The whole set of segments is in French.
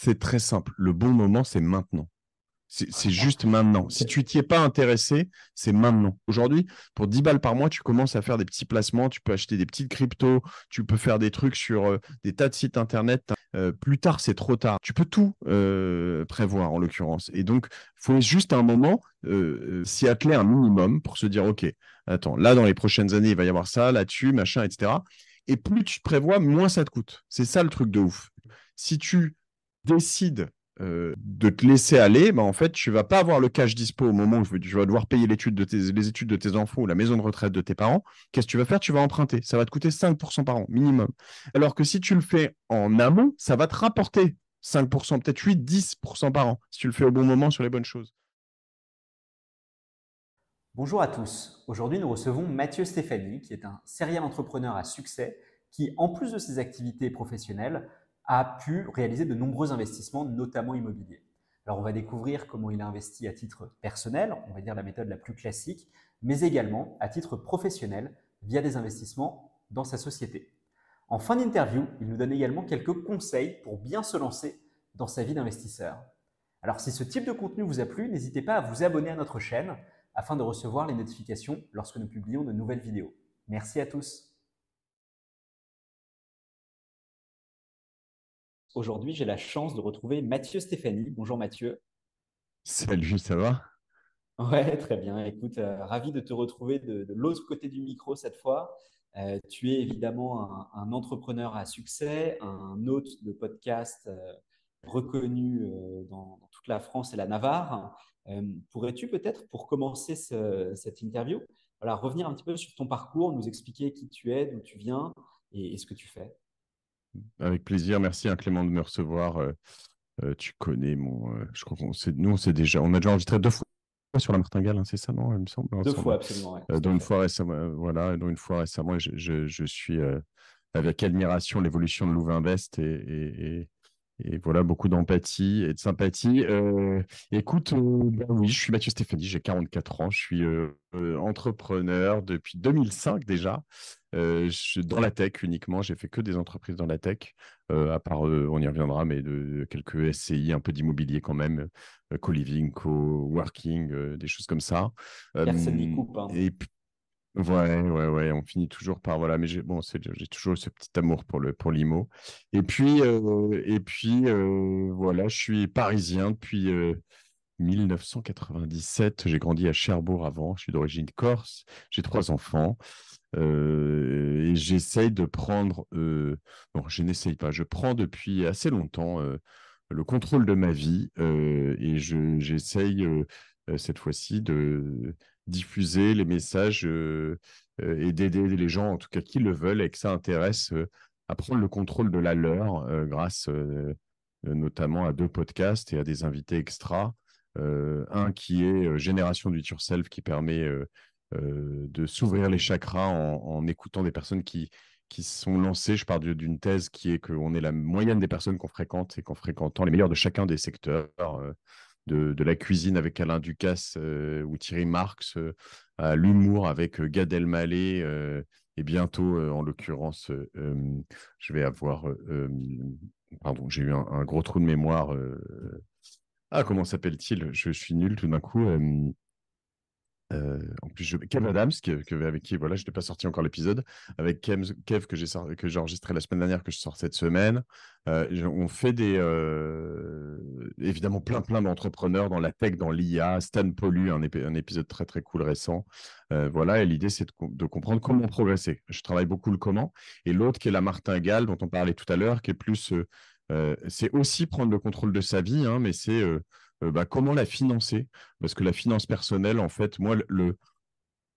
c'est très simple. Le bon moment, c'est maintenant. C'est juste maintenant. Si tu t'y es pas intéressé, c'est maintenant. Aujourd'hui, pour 10 balles par mois, tu commences à faire des petits placements, tu peux acheter des petites cryptos, tu peux faire des trucs sur euh, des tas de sites internet. Euh, plus tard, c'est trop tard. Tu peux tout euh, prévoir en l'occurrence. Et donc, il faut juste un moment s'y atteler un minimum pour se dire, OK, attends, là, dans les prochaines années, il va y avoir ça, là-dessus, machin, etc. Et plus tu te prévois, moins ça te coûte. C'est ça le truc de ouf. Si tu décides euh, de te laisser aller, bah, en fait, tu vas pas avoir le cash dispo au moment où tu vas devoir payer de tes, les études de tes enfants ou la maison de retraite de tes parents. Qu'est-ce que tu vas faire? Tu vas emprunter. Ça va te coûter 5% par an, minimum. Alors que si tu le fais en amont, ça va te rapporter 5%, peut-être 8, 10% par an, si tu le fais au bon moment sur les bonnes choses. Bonjour à tous. Aujourd'hui, nous recevons Mathieu Stéphanie, qui est un serial entrepreneur à succès qui, en plus de ses activités professionnelles, a pu réaliser de nombreux investissements, notamment immobiliers. Alors on va découvrir comment il a investi à titre personnel, on va dire la méthode la plus classique, mais également à titre professionnel via des investissements dans sa société. En fin d'interview, il nous donne également quelques conseils pour bien se lancer dans sa vie d'investisseur. Alors si ce type de contenu vous a plu, n'hésitez pas à vous abonner à notre chaîne afin de recevoir les notifications lorsque nous publions de nouvelles vidéos. Merci à tous. Aujourd'hui, j'ai la chance de retrouver Mathieu Stéphanie. Bonjour Mathieu. Salut, ça va? Ouais, très bien. Écoute, euh, ravi de te retrouver de, l'autre côté du micro cette fois. Euh, tu es évidemment un, entrepreneur à succès, un hôte de podcast euh, reconnu dans, toute la France et la Navarre. Pourrais-tu peut-être, pour commencer cette interview, voilà, revenir un petit peu sur ton parcours, nous expliquer qui tu es, d'où tu viens et ce que tu fais? Avec plaisir. Merci, hein, Clément, de me recevoir. Euh, euh, tu connais mon. Euh, je crois qu'on nous, on s'est déjà, on a déjà enregistré deux fois sur la martingale, hein, c'est ça, non Il me semble. Deux fois, absolument. dont une fois récemment, voilà, dont une fois récemment, je, je, je suis avec admiration l'évolution de Louvain Best et, et, et voilà, beaucoup d'empathie et de sympathie. Euh, écoute, euh, ben oui, je suis Mathieu Stéphanie, j'ai 44 ans, je suis euh, entrepreneur depuis 2005 déjà. je suis dans la tech uniquement, j'ai fait que des entreprises dans la tech, à part, on y reviendra, mais de, quelques SCI, un peu d'immobilier quand même, co-living, co-working, des choses comme ça. Personne n'y coupe. Hein. Et Ouais, ouais, ouais, on finit toujours par voilà, mais j'ai bon, toujours ce petit amour pour le pour l'IMO. Et puis euh, et puis euh, voilà, je suis parisien depuis 1997. Euh, j'ai grandi à Cherbourg avant. Je suis d'origine corse. J'ai trois enfants. et j'essaye de prendre. non, je n'essaye pas. Je prends depuis assez longtemps le contrôle de ma vie et je j'essaye cette fois-ci de diffuser les messages euh, euh, et d'aider les gens, en tout cas qui le veulent et que ça intéresse, euh, à prendre le contrôle de la leur grâce notamment à deux podcasts et à des invités extra. un qui est Génération du Yourself qui permet de s'ouvrir les chakras en, écoutant des personnes qui, qui sont lancées. Je parle d'une thèse qui est qu'on est la moyenne des personnes qu'on fréquente et qu'en fréquentant les meilleurs de chacun des secteurs, de, la cuisine avec Alain Ducasse euh, ou Thierry Marx, euh, à l'humour avec euh, Gad Elmaleh et bientôt, en l'occurrence, je vais avoir, pardon, j'ai eu un, gros trou de mémoire. ah, comment s'appelle-t-il? Je, suis nul tout d'un coup. Euh, en plus, je... Kev Adams, que, avec qui voilà, je n'ai pas sorti encore l'épisode, avec Kev, Kev que j'ai enregistré la semaine dernière, que je sors cette semaine. Euh, on fait des euh, évidemment plein plein d'entrepreneurs dans la tech, dans l'IA. Stan Polu, un, un, épisode très très cool récent. voilà, et l'idée c'est de, comprendre comment progresser. Je travaille beaucoup le comment. Et l'autre qui est la martingale dont on parlait tout à l'heure, qui est plus c'est aussi prendre le contrôle de sa vie, hein, mais c'est bah, comment la financer? Parce que la finance personnelle, en fait, moi, le,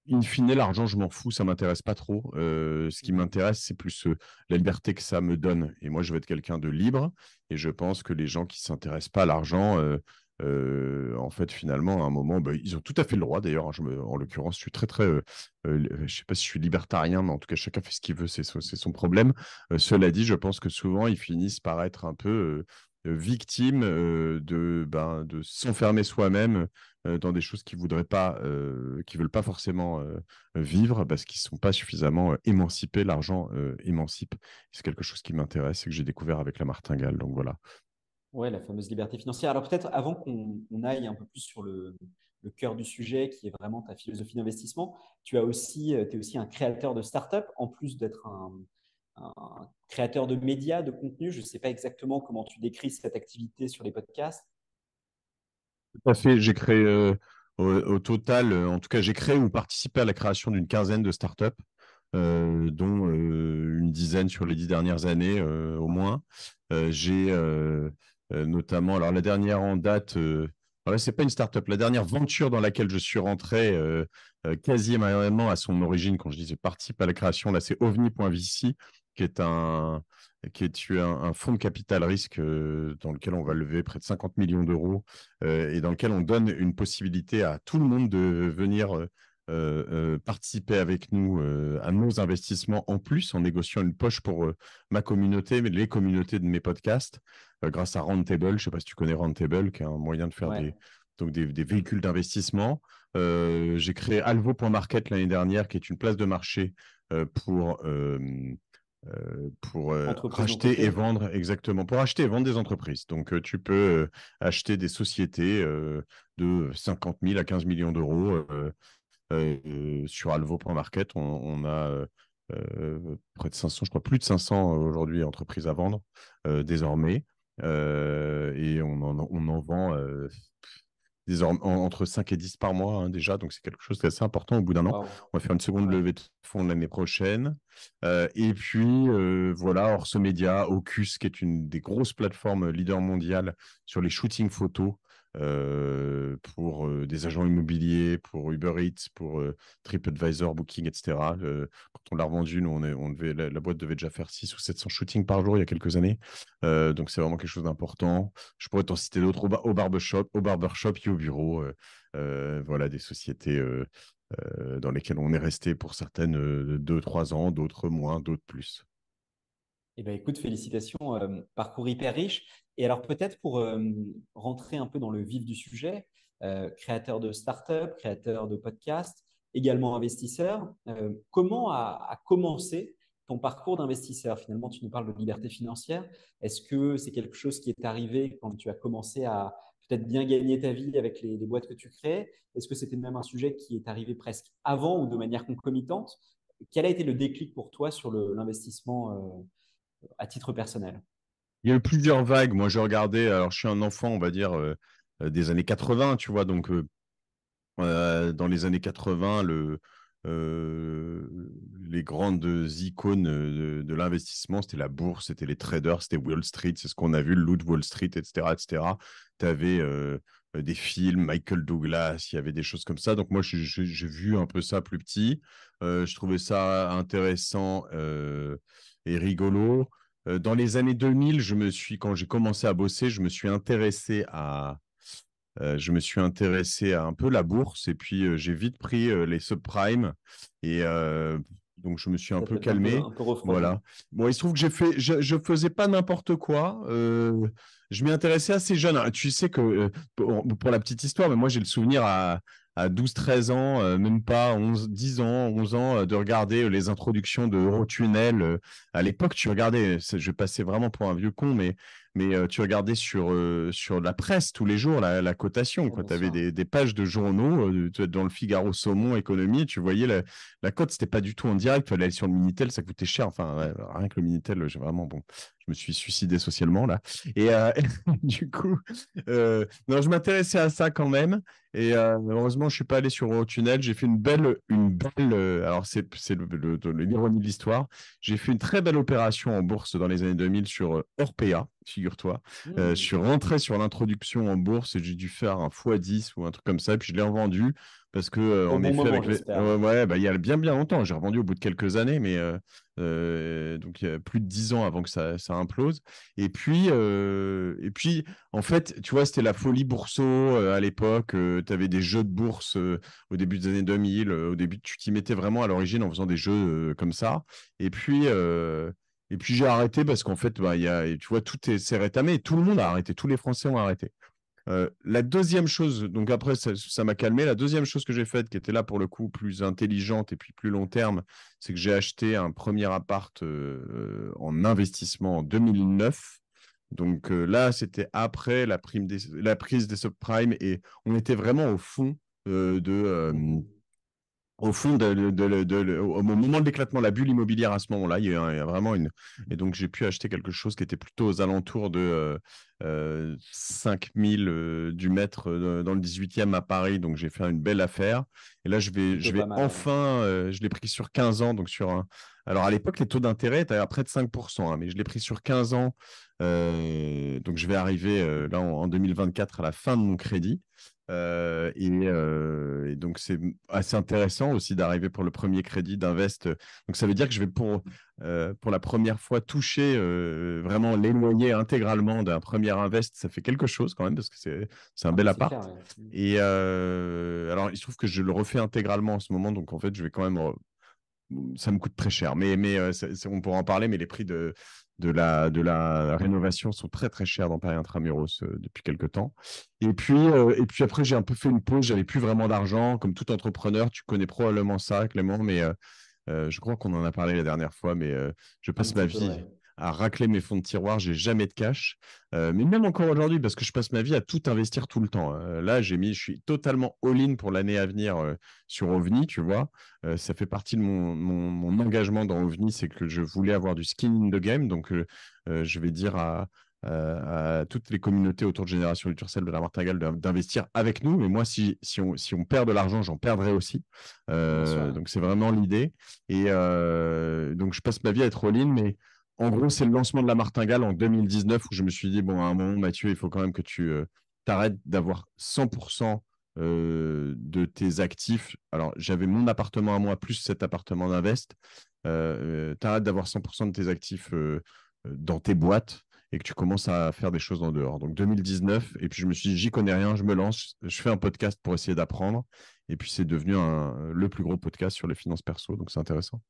in fine, l'argent, je m'en fous, ça m'intéresse pas trop. Euh, ce qui m'intéresse, c'est plus euh, la liberté que ça me donne. Et moi, je veux être quelqu'un de libre. Et je pense que les gens qui s'intéressent pas à l'argent, en fait, finalement, à un moment, bah, ils ont tout à fait le droit. D'ailleurs, hein, en l'occurrence, je suis très, très, je sais pas si je suis libertarien, mais en tout cas, chacun fait ce qu'il veut, c'est son problème. cela dit, je pense que souvent, ils finissent par être un peu victime de, ben, de s'enfermer soi-même dans des choses qu'ils voudraient pas, veulent pas forcément vivre parce qu'ils sont pas suffisamment émancipés. L'argent émancipe. C'est quelque chose qui m'intéresse et que j'ai découvert avec la martingale. Donc voilà. La fameuse liberté financière. Alors peut-être avant qu'on aille un peu plus sur le, cœur du sujet, qui est vraiment ta philosophie d'investissement, tu as aussi, euh, es aussi un créateur de start-up, en plus d'être un, créateur de médias, de contenu. Je ne sais pas exactement comment tu décris cette activité sur les podcasts. Tout à fait. J'ai créé euh, au, total, euh, en tout cas, j'ai créé ou participé à la création d'une quinzaine de startups, dont une dizaine sur les dix dernières années au moins. j'ai euh, notamment. Alors, la dernière en date, euh, c'est pas une start-up. La dernière venture dans laquelle je suis rentré euh, quasiment à son origine, quand je disais participe à la création, là, c'est ovni.vc, qui est un qui est un, fonds de capital risque dans lequel on va lever près de 50 millions d'euros et dans lequel on donne une possibilité à tout le monde de venir euh, euh, participer avec nous euh, à nos investissements en plus en négociant une poche pour ma communauté, mais les communautés de mes podcasts, grâce à Roundtable. Je ne sais pas si tu connais Roundtable, qui est un moyen de faire des, donc des, véhicules d'investissement. J'ai créé Alvo.market l'année dernière, qui est une place de marché pour pour acheter et vendre exactement pour acheter et vendre des entreprises. Donc tu peux acheter des sociétés de 50 000 à 15 millions d'euros euh, sur Alvo.market, on, on a euh, euh, près de 500, je crois plus de 500 aujourd'hui entreprises à vendre désormais. et on en, on en vend entre 5 et 10 par mois hein, déjà, donc c'est quelque chose d'assez important au bout d'un an. On va faire une seconde levée de fonds l'année prochaine. et puis voilà, Orso Media, Ocus, qui est une des grosses plateformes leader mondiales sur les shootings photos. Euh, pour euh, des agents immobiliers, pour Uber Eats, pour euh, TripAdvisor, Booking, etc. quand on l'a revendu, on, la, boîte devait déjà faire 6 ou 700 shootings par jour il y a quelques années. donc, c'est vraiment quelque chose d'important. Je pourrais t'en citer d'autres au, au, barbershop, au barbershop et au bureau. voilà, des sociétés dans lesquelles on est resté pour certaines 2-3 ans, d'autres moins, d'autres plus. Eh ben, écoute, félicitations, parcours hyper riche. Et alors peut-être pour rentrer un peu dans le vif du sujet, créateur de start-up, créateur de podcast, également investisseur, comment a, commencé ton parcours d'investisseur? Finalement, tu nous parles de liberté financière. Est-ce que c'est quelque chose qui est arrivé quand tu as commencé à peut-être bien gagner ta vie avec les, les boîtes que tu crées? Est-ce que c'était même un sujet qui est arrivé presque avant ou de manière concomitante? Quel a été le déclic pour toi sur l'investissement à titre personnel Il y a eu plusieurs vagues. Moi, j'ai regardé, alors je suis un enfant, on va dire, euh, euh, des années 80, tu vois, donc euh, dans les années 80, le, les grandes icônes de, l'investissement, c'était la bourse, c'était les traders, c'était Wall Street, c'est ce qu'on a vu, le loot Wall Street, etc. etc. Tu avais des films, Michael Douglas, il y avait des choses comme ça. Donc moi, j'ai vu un peu ça plus petit. je trouvais ça intéressant et rigolo. Euh, dans les années 2000, je me suis, quand j'ai commencé à bosser, je me suis intéressé à, euh, je me suis intéressé à un peu la bourse et puis euh, j'ai vite pris les subprimes et donc je me suis un peu calmé. voilà. Bon, il se trouve que j'ai fait, je, je faisais pas n'importe quoi. je m'y intéressais assez jeune. Tu sais que pour, pour, la petite histoire, mais moi j'ai le souvenir à à 12-13 ans, euh, même pas 11, 10 ans, 11 ans, euh, de regarder euh, les introductions de Eurotunnel. à l'époque, tu regardais, je passais vraiment pour un vieux con, mais mais euh, tu regardais sur, euh, sur la presse tous les jours la, la cotation. tu avais des, des, pages de journaux, euh, dans le Figaro Saumon Économie, tu voyais la, la cote, c'était pas du tout en direct. Tu allais aller sur le Minitel, ça coûtait cher. Enfin, rien que le Minitel, j'ai vraiment bon. Je me suis suicidé socialement là. Et du coup, non, je m'intéressais à ça quand même. Et heureusement, je suis pas allé sur Eurotunnel. J'ai fait une belle, une belle. alors c'est l'ironie de l'histoire. J'ai fait une très belle opération en bourse dans les années 2000 sur Orpea figure-toi. Euh, je mmh. suis rentré sur l'introduction en bourse et j'ai dû faire un x10 ou un truc comme ça, puis je l'ai revendu parce que euh, en effet avec ouais, bah, il y a bien bien longtemps j'ai revendu au bout de quelques années mais euh, donc il y a plus de dix ans avant que ça, ça implose et puis et puis en fait tu vois c'était la folie bourseau à l'époque tu avais des jeux de bourse au début des années 2000 au début tu t'y mettais vraiment à l'origine en faisant des jeux comme ça et puis et puis j'ai arrêté parce qu'en fait, bah, y a, tu vois, tout s'est rétamé et tout le monde a arrêté. Tous les Français ont arrêté. Euh, la deuxième chose, donc après, ça m'a calmé. La deuxième chose que j'ai faite, qui était là pour le coup plus intelligente et puis plus long terme, c'est que j'ai acheté un premier appart euh, en investissement en 2009. Donc là, c'était après la, prime la prise des subprimes et on était vraiment au fond de au fond, de, au moment de l'éclatement de la bulle immobilière à ce moment-là, il, y a vraiment une. Et donc, j'ai pu acheter quelque chose qui était plutôt aux alentours de euh, 5000 euh, euh, du mètre euh, dans le 18e à Paris. Donc, j'ai fait une belle affaire. Et là, je vais, je vais enfin, je l'ai pris sur 15 ans. Donc, sur un. Alors, à l'époque, les taux d'intérêt étaient à près de 5%, hein, mais je l'ai pris sur 15 ans. donc, je vais arriver là en 2024 à la fin de mon crédit. Euh, euh, et, donc, c'est assez intéressant aussi d'arriver pour le premier crédit d'Invest. Donc, ça veut dire que je vais pour, euh, pour la première fois toucher vraiment l'éloigner intégralement d'un premier Invest. Ça fait quelque chose quand même parce que c'est, c'est un ah, bel appart. Et alors, il se trouve que je le refais intégralement en ce moment. Donc, en fait, je vais quand même ça me coûte très cher. Mais, mais on pourra en parler, mais les prix de, de la, de la rénovation sont très très chers dans Paris Intramuros euh, depuis quelques temps. Et puis, euh, et puis après, j'ai un peu fait une pause, j'avais plus vraiment d'argent. Comme tout entrepreneur, tu connais probablement ça, Clément, mais euh, je crois qu'on en a parlé la dernière fois, mais je passe ma vie à racler mes fonds de tiroir, j'ai jamais de cash. mais même encore aujourd'hui, parce que je passe ma vie à tout investir tout le temps. Hein. là, j'ai mis, je suis totalement all-in pour l'année à venir sur OVNI, tu vois. ça fait partie de mon, mon, engagement dans OVNI, c'est que je voulais avoir du skin in the game. Donc, je vais dire à, à toutes les communautés autour de Génération Luturcell de la Martingale d'investir avec nous. Mais moi, si, si, on, si on perd de l'argent, j'en perdrai aussi. donc, c'est vraiment l'idée. Et donc, je passe ma vie à être all-in, mais en gros, c'est le lancement de la Martingale en 2019 où je me suis dit, bon, à un moment, Mathieu, il faut quand même que tu euh, t'arrêtes d'avoir 100% euh, de tes actifs. Alors, j'avais mon appartement à moi plus cet appartement d'invest. Euh, t'arrêtes d'avoir 100% de tes actifs dans tes boîtes et que tu commences à faire des choses en dehors. Donc 2019, et puis je me suis dit, j'y connais rien, je me lance, je fais un podcast pour essayer d'apprendre. Et puis c'est devenu le plus gros podcast sur les finances perso, donc c'est intéressant.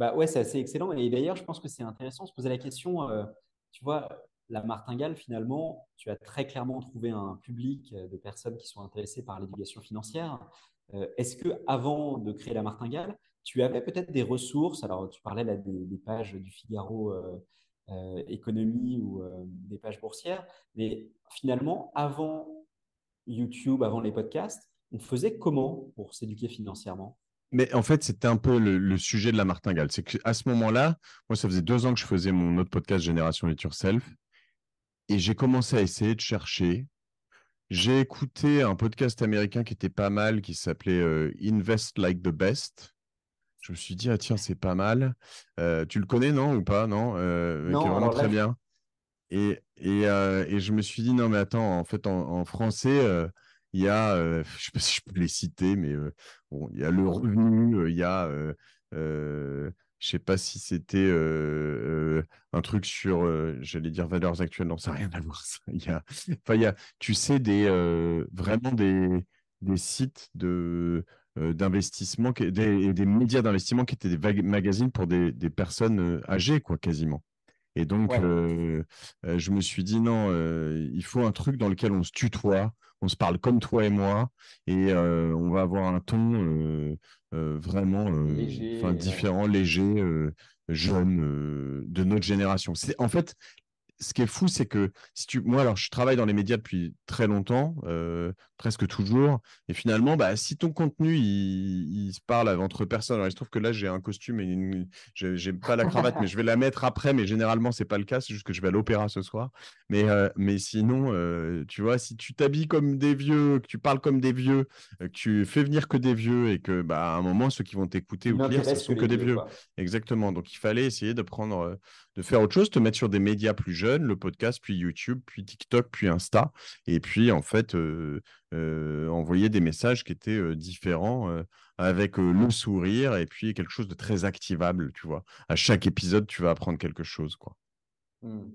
Bah ouais, c'est assez excellent. Et d'ailleurs, je pense que c'est intéressant de se poser la question, euh, tu vois, la martingale, finalement, tu as très clairement trouvé un public de personnes qui sont intéressées par l'éducation financière. Euh, est-ce que avant de créer la martingale, tu avais peut-être des ressources? Alors, tu parlais là des, pages du Figaro euh, économie ou des pages boursières, mais finalement, avant YouTube, avant les podcasts, on faisait comment pour s'éduquer financièrement? Mais en fait, c'était un peu le, sujet de la martingale. C'est qu'à ce moment-là, moi, ça faisait deux ans que je faisais mon autre podcast Génération It Yourself. Et j'ai commencé à essayer de chercher. J'ai écouté un podcast américain qui était pas mal, qui s'appelait euh, Invest Like the Best. Je me suis dit, ah tiens, c'est pas mal. Euh, tu le connais, non, ou pas Non, euh, non vraiment très bien. Et, et, et, je me suis dit, non, mais attends, en fait, en français, il y a, je ne sais pas si je peux les citer, mais bon, il y a le revenu, il y a, je ne sais pas si c'était un truc sur, j'allais dire valeurs actuelles, non, ça n'a rien à voir. Ça. Il y a, enfin, il y a, tu sais, des, vraiment des, des sites de d'investissement et des, des, médias d'investissement qui étaient des magazines pour des, des personnes âgées, quoi, quasiment. Et donc, je me suis dit, non, il faut un truc dans lequel on se tutoie, on se parle comme toi et moi, et on va avoir un ton vraiment différent, léger, jeune, de notre génération. C'est en fait ce qui est fou, c'est que si tu, moi, alors, je travaille dans les médias depuis très longtemps, euh, presque toujours, et finalement, bah, si ton contenu il, se parle entre personnes, alors il se trouve que là, j'ai un costume et une, j'ai pas la cravate, mais je vais la mettre après, mais généralement, c'est pas le cas, c'est juste que je vais à l'opéra ce soir. Mais, euh, mais sinon, euh, tu vois, si tu t'habilles comme des vieux, que tu parles comme des vieux, que tu fais venir que des vieux, et que, bah, à un moment, ceux qui vont t'écouter ou lire, ce sont que, des vieux. Exactement. Donc, il fallait essayer de prendre de faire autre chose, te mettre sur des médias plus jeunes, le podcast, puis YouTube, puis TikTok, puis Insta, et puis en fait euh, euh, envoyer des messages qui étaient euh, différents avec le sourire et puis quelque chose de très activable, tu vois. À chaque épisode, tu vas apprendre quelque chose, quoi. Mmh.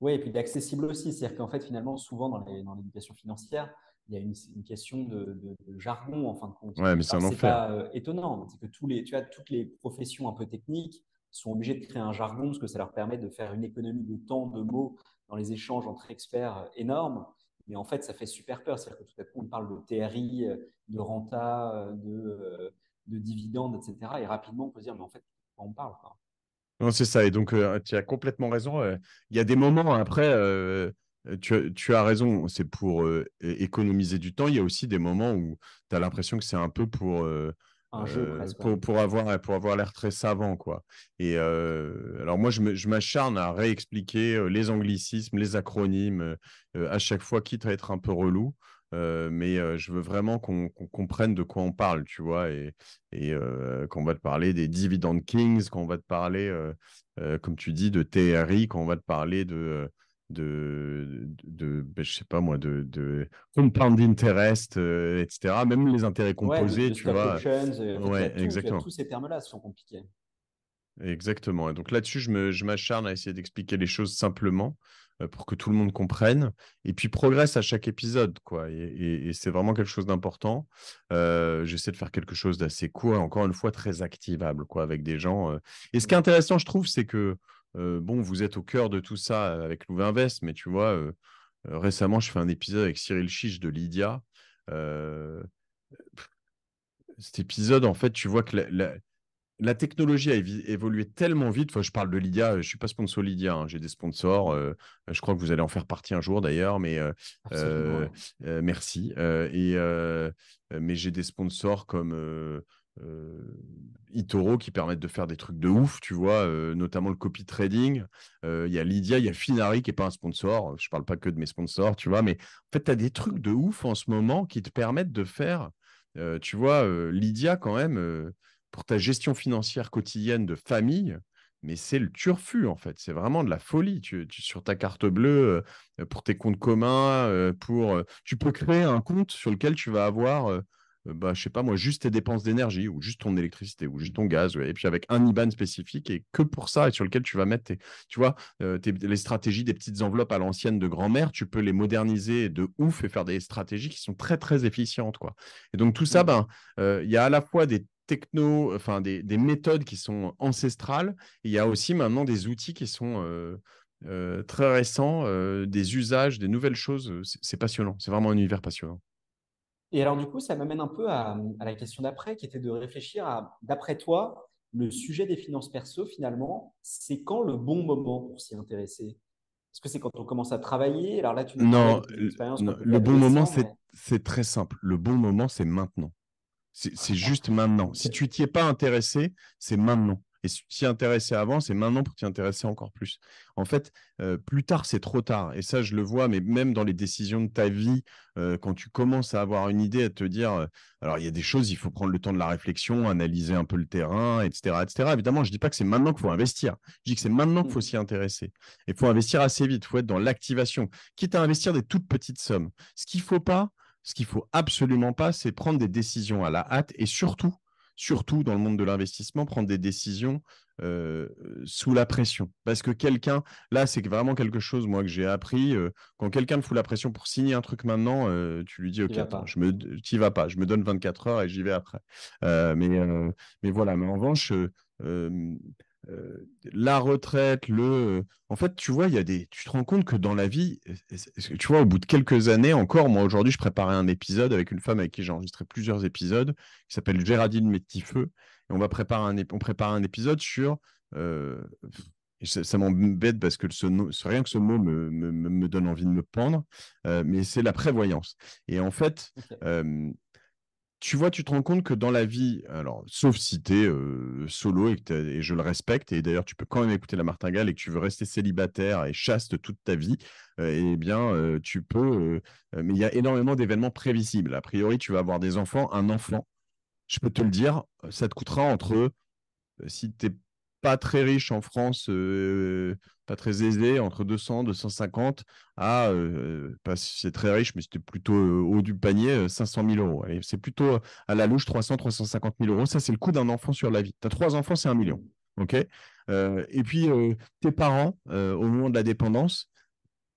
Oui, et puis d'accessible aussi, c'est-à-dire qu'en fait, finalement, souvent dans l'éducation financière, il y a une, question de, jargon en fin de compte. Ouais, mais c'est pas étonnant, c'est que tous les, tu as toutes les professions un peu techniques sont obligés de créer un jargon parce que ça leur permet de faire une économie de temps, de mots dans les échanges entre experts énormes. Mais en fait, ça fait super peur. C'est-à-dire que tout à coup, on parle de TRI, de renta, de, de dividendes, etc. Et rapidement, on peut se dire, mais en fait, on parle Non, c'est ça. Et donc, tu as complètement raison. Il y a des moments après, tu, tu, as raison, c'est pour économiser du temps. Il y a aussi des moments où tu as l'impression que c'est un peu pour un jeu presque. Pour, pour, avoir, pour avoir l'air très savant, quoi. Et euh, alors moi, je m'acharne à réexpliquer les anglicismes, les acronymes à chaque fois, quitte à être un peu relou. mais je veux vraiment qu'on comprenne de quoi on parle, tu vois, et, et qu'on va te parler des dividend kings, qu'on va te parler, comme tu dis, de TRI, qu'on va te parler de de, de, ben, je sais pas moi, de, de compound interest, euh, etc. Même les intérêts composés, tu vois. Euh, ouais, exactement. Tous ces termes-là sont compliqués. Exactement. Et donc là-dessus, je m'acharne à essayer d'expliquer les choses simplement euh, pour que tout le monde comprenne et puis progresse à chaque épisode. quoi. Et, c'est vraiment quelque chose d'important. J'essaie de faire quelque chose d'assez court et encore une fois très activable quoi, avec des gens. Et ce qui est intéressant, je trouve, c'est que bon, vous êtes au cœur de tout ça avec Louvainvest, mais tu vois, récemment, je fais un épisode avec Cyril Chiche de Lydia. cet épisode, en fait, tu vois que la, technologie a évolué tellement vite. Enfin, je parle de Lydia, je ne suis pas sponsor Lydia, hein, j'ai des sponsors. je crois que vous allez en faire partie un jour d'ailleurs, mais merci. et, mais j'ai des sponsors comme Itoro qui permettent de faire des trucs de ouf, tu vois, euh, notamment le copy trading. Euh, il y a Lydia, il y a Finari qui n'est pas un sponsor. Je ne parle pas que de mes sponsors, tu vois, mais en fait, tu as des trucs de ouf en ce moment qui te permettent de faire, tu vois, Lydia, quand même, pour ta gestion financière quotidienne de famille, mais c'est le turfu en fait. C'est vraiment de la folie. Tu, sur ta carte bleue, pour tes comptes communs, pour, tu peux créer un compte sur lequel tu vas avoir euh, bah, je sais pas moi, juste tes dépenses d'énergie ou juste ton électricité ou juste ton gaz, et puis avec un IBAN spécifique et que pour ça et sur lequel tu vas mettre tes, tu vois, euh, les stratégies des petites enveloppes à l'ancienne de grand-mère, tu peux les moderniser de ouf et faire des stratégies qui sont très très efficientes, quoi. Et donc tout ça, mmh. ben, euh, il y a à la fois des techno, enfin des, des, méthodes qui sont ancestrales, il y a aussi maintenant des outils qui sont très récents, des usages, des nouvelles choses. C'est passionnant, c'est vraiment un univers passionnant. Et alors, du coup, ça m'amène un peu à, la question d'après, qui était de réfléchir à, d'après toi, le sujet des finances perso, finalement, c'est quand le bon moment pour s'y intéresser? Est-ce que c'est quand on commence à travailler Alors là, tu nous non, le bon moment, c'est très simple. Le bon moment, c'est maintenant. C'est juste maintenant. Si tu t'y es pas intéressé, c'est maintenant. Et si tu t'y intéressais avant, c'est maintenant pour t'y intéresser encore plus. En fait, euh, plus tard, c'est trop tard. Et ça, je le vois, mais même dans les décisions de ta vie, euh, quand tu commences à avoir une idée, à te dire, euh, alors il y a des choses, il faut prendre le temps de la réflexion, analyser un peu le terrain, etc. etc. Évidemment, je ne dis pas que c'est maintenant qu'il faut investir. Je dis que c'est maintenant qu'il faut mmh. s'y intéresser. Il faut investir assez vite, il faut être dans l'activation, quitte à investir des toutes petites sommes. Ce qu'il ne faut pas, ce qu'il faut absolument pas, c'est prendre des décisions à la hâte et surtout surtout dans le monde de l'investissement, prendre des décisions euh, sous la pression. Parce que quelqu'un, là, c'est vraiment quelque chose, moi, que j'ai appris. Euh, quand quelqu'un me fout la pression pour signer un truc maintenant, euh, tu lui dis, OK, attends, je me, t'y vas pas, je me donne 24 heures et j'y vais après. mais, mais voilà, mais en revanche, euh, la retraite, le. Euh, en fait, tu vois, il y a des. Tu te rends compte que dans la vie, tu vois, au bout de quelques années encore, moi aujourd'hui, je préparais un épisode avec une femme avec qui j'ai enregistré plusieurs épisodes, qui s'appelle Géraldine Métifeux, et on va préparer un, on prépare un épisode sur. Euh, ça, m'embête parce que ce, rien que ce mot me, me, donne envie de me pendre, mais c'est la prévoyance. Et en fait, tu vois, tu te rends compte que dans la vie, alors, sauf si tu es solo et, je le respecte, et d'ailleurs, tu peux quand même écouter la martingale et que tu veux rester célibataire et chaste toute ta vie, eh bien, tu peux. mais il y a énormément d'événements prévisibles. A priori, tu vas avoir des enfants, un enfant. Je peux te le dire, ça te coûtera entre, si tu n'es pas très riche en France, pas très aisé, entre 200, 250 à, euh, pas c'est très riche, mais c'était plutôt euh, haut du panier, 500 000 euros. C'est plutôt à la louche 300, 350 000 euros. Ça, c'est le coût d'un enfant sur la vie. Tu as trois enfants, c'est un million. Euh, Et puis, tes parents, au moment de la dépendance,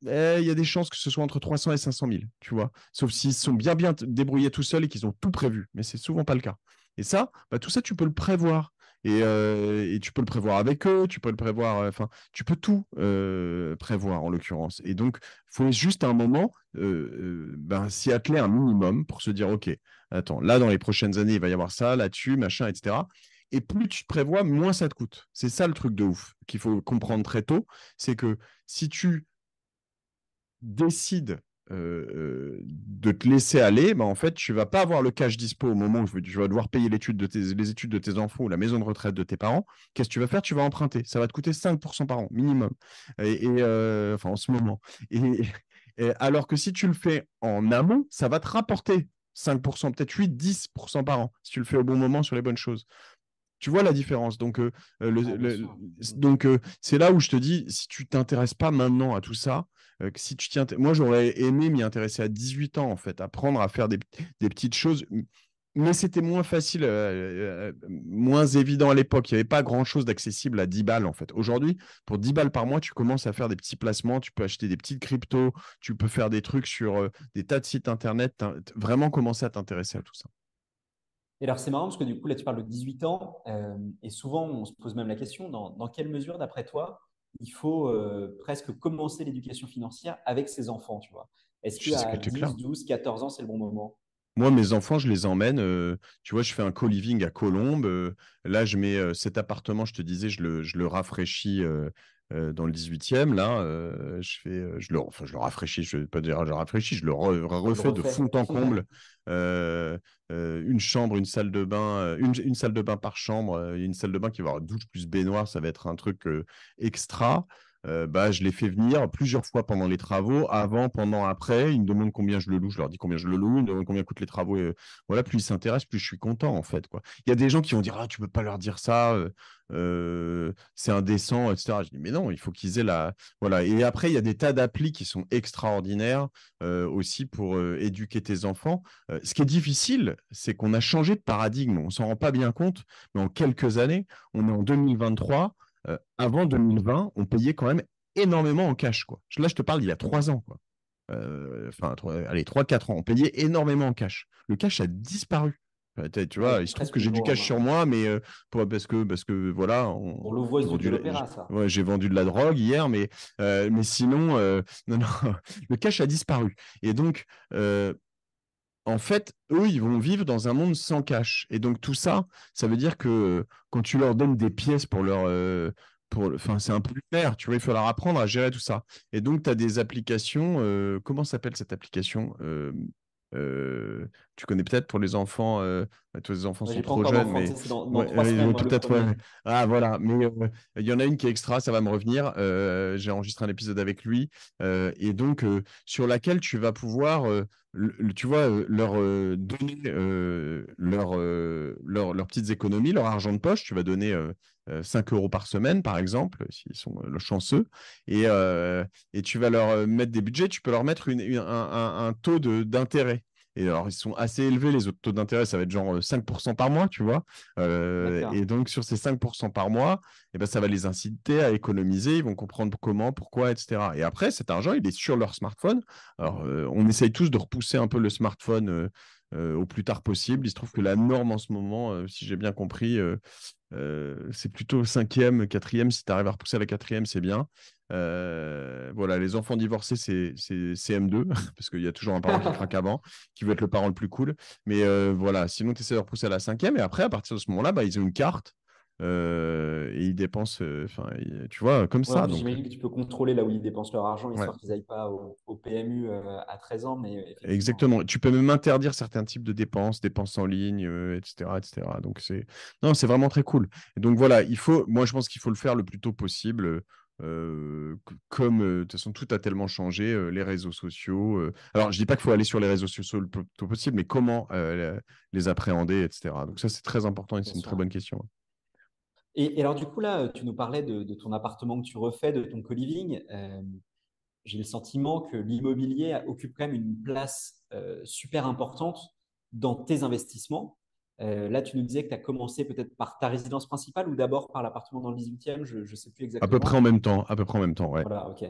eh, il y a des chances que ce soit entre 300 et 500 000, tu vois? Sauf s'ils sont bien, bien débrouillés tout seuls et qu'ils ont tout prévu. Mais c'est souvent pas le cas. Et ça, bah, tout ça, tu peux le prévoir. Euh, et, tu peux le prévoir avec eux, tu peux le prévoir, euh, enfin, tu peux tout euh, prévoir en l'occurrence. Et donc, il faut juste un moment ben, s'y atteler un minimum pour se dire, OK, attends, là, dans les prochaines années, il va y avoir ça, là-dessus, machin, etc. Et plus tu te prévois, moins ça te coûte. C'est ça le truc de ouf qu'il faut comprendre très tôt. C'est que si tu décides de te laisser aller, bah, en fait, tu vas pas avoir le cash dispo au moment où tu vas devoir payer l'étude de tes, les études de tes enfants ou la maison de retraite de tes parents. Qu'est-ce que tu vas faire? Tu vas emprunter. Ça va te coûter 5% par an, minimum. Et, enfin, en ce moment. Et, alors que si tu le fais en amont, ça va te rapporter 5%, peut-être 8, 10% par an, si tu le fais au bon moment sur les bonnes choses. Tu vois la différence? Donc, donc c'est là où je te dis, si tu t'intéresses pas maintenant à tout ça, si tu tiens, moi j'aurais aimé m'y intéresser à 18 ans en fait, apprendre à faire des, petites choses mais c'était moins facile, euh, euh, moins évident à l'époque. Il n'y avait pas grand-chose d'accessible à 10 balles, en fait. Aujourd'hui, pour 10 balles par mois, tu commences à faire des petits placements, tu peux acheter des petites cryptos, tu peux faire des trucs sur euh, des tas de sites Internet, vraiment commencer à t'intéresser à tout ça. Et alors, c'est marrant parce que du coup, là, tu parles de 18 ans, et souvent, on se pose même la question, dans quelle mesure, d'après toi, il faut presque commencer l'éducation financière avec ses enfants, tu vois Est-ce qu'à 10, 12, 14 ans, c'est le bon moment? Moi, mes enfants, je les emmène. Euh, tu vois, je fais un co-living à Colombes. Euh, là, je mets euh, cet appartement, je te disais, je le, je le rafraîchis dans le 18e. Là, je, fais, je, le, enfin, je le rafraîchis, je ne vais pas dire je le rafraîchis, je le refais de fond en comble. une chambre, une salle de bain, une, une, salle de bain par chambre, une salle de bain qui va avoir douche plus baignoire, ça va être un truc extra. Euh, bah, je les fais venir plusieurs fois pendant les travaux, avant, pendant, après. Ils me demandent combien je le loue, je leur dis combien je le loue, ils me combien coûtent les travaux. Voilà, plus ils s'intéressent, plus je suis content en fait. Il y a des gens qui vont dire Ah, tu peux pas leur dire ça, euh, euh, c'est indécent, etc. Je dis Mais non, il faut qu'ils aient la. Voilà. Et après, il y a des tas d'applis qui sont extraordinaires aussi pour éduquer tes enfants. ce qui est difficile, c'est qu'on a changé de paradigme. On s'en rend pas bien compte, mais en quelques années, on est en 2023. Euh, avant 2020, on payait quand même énormément en cash. Quoi. Là, je te parle il y a trois ans. Quoi. Euh, enfin, allez, 3-4 ans, on payait énormément en cash. Le cash a disparu. tu vois, il se trouve que j'ai du cash sur moi, mais euh, parce que parce que voilà, on, le voit l'opéra, ça. Ouais, j'ai vendu de la drogue hier, mais mais sinon, non, non, le cash a disparu. Et donc, en fait, eux, ils vont vivre dans un monde sans cash. Et donc, tout ça, ça veut dire que quand tu leur donnes des pièces pour leur. Euh, enfin, c'est un peu clair, tu vois, il faut leur apprendre à gérer tout ça. Et donc, tu as des applications. Euh, comment s'appelle cette application euh, tu connais peut-être pour les enfants, euh, tous les enfants sont trop jeunes, mais peut-être. Ah voilà, mais il y en a une qui est extra, ça va me revenir. J'ai enregistré un épisode avec lui, et donc sur laquelle tu vas pouvoir, tu vois, leur donner leur, leur, leurs petites économies, leur argent de poche. Tu vas donner 5 euros par semaine, par exemple, s'ils sont chanceux, et, et tu vas leur mettre des budgets. Tu peux leur mettre une, un, un, taux d'intérêt. Et alors, ils sont assez élevés, les autres taux d'intérêt, ça va être genre 5% par mois, tu vois. et donc, sur ces 5% par mois, eh ben, ça va les inciter à économiser, ils vont comprendre comment, pourquoi, etc. Et après, cet argent, il est sur leur smartphone. Alors, on essaye tous de repousser un peu le smartphone au plus tard possible. Il se trouve que la norme en ce moment, si j'ai bien compris, c'est plutôt cinquième, quatrième. Si tu arrives à repousser à la quatrième, c'est bien. Euh, voilà, les enfants divorcés, c'est CM2, parce qu'il y a toujours un parent qui craque avant, qui veut être le parent le plus cool. Mais euh, voilà, sinon, tu essaies de repousser à la cinquième. Et après, à partir de ce moment-là, bah, ils ont une carte. Euh, et ils dépensent, enfin, tu vois, comme ça. J'imagine que tu peux contrôler là où ils dépensent leur argent, histoire qu'ils n'aillent pas au, PMU à 13 ans. Mais Exactement. Tu peux même interdire certains types de dépenses, dépenses en ligne, etc., etc. Donc c'est, non, c'est vraiment très cool. Et donc voilà, il faut, moi je pense qu'il faut le faire le plus tôt possible. Euh, comme de toute façon tout a tellement changé, les réseaux sociaux. alors je dis pas qu'il faut aller sur les réseaux sociaux le plus tôt possible, mais comment les appréhender, etc. Donc ça c'est très important et c'est une très bonne question. Et, alors du coup là, tu nous parlais de, ton appartement que tu refais, de ton co-living. J'ai le sentiment que l'immobilier occupe quand même une place super importante dans tes investissements. Euh, là, tu nous disais que tu as commencé peut-être par ta résidence principale ou d'abord par l'appartement dans le 18e, je ne sais plus exactement. À peu près en même temps, à peu près en même temps, ouais. Voilà, ok.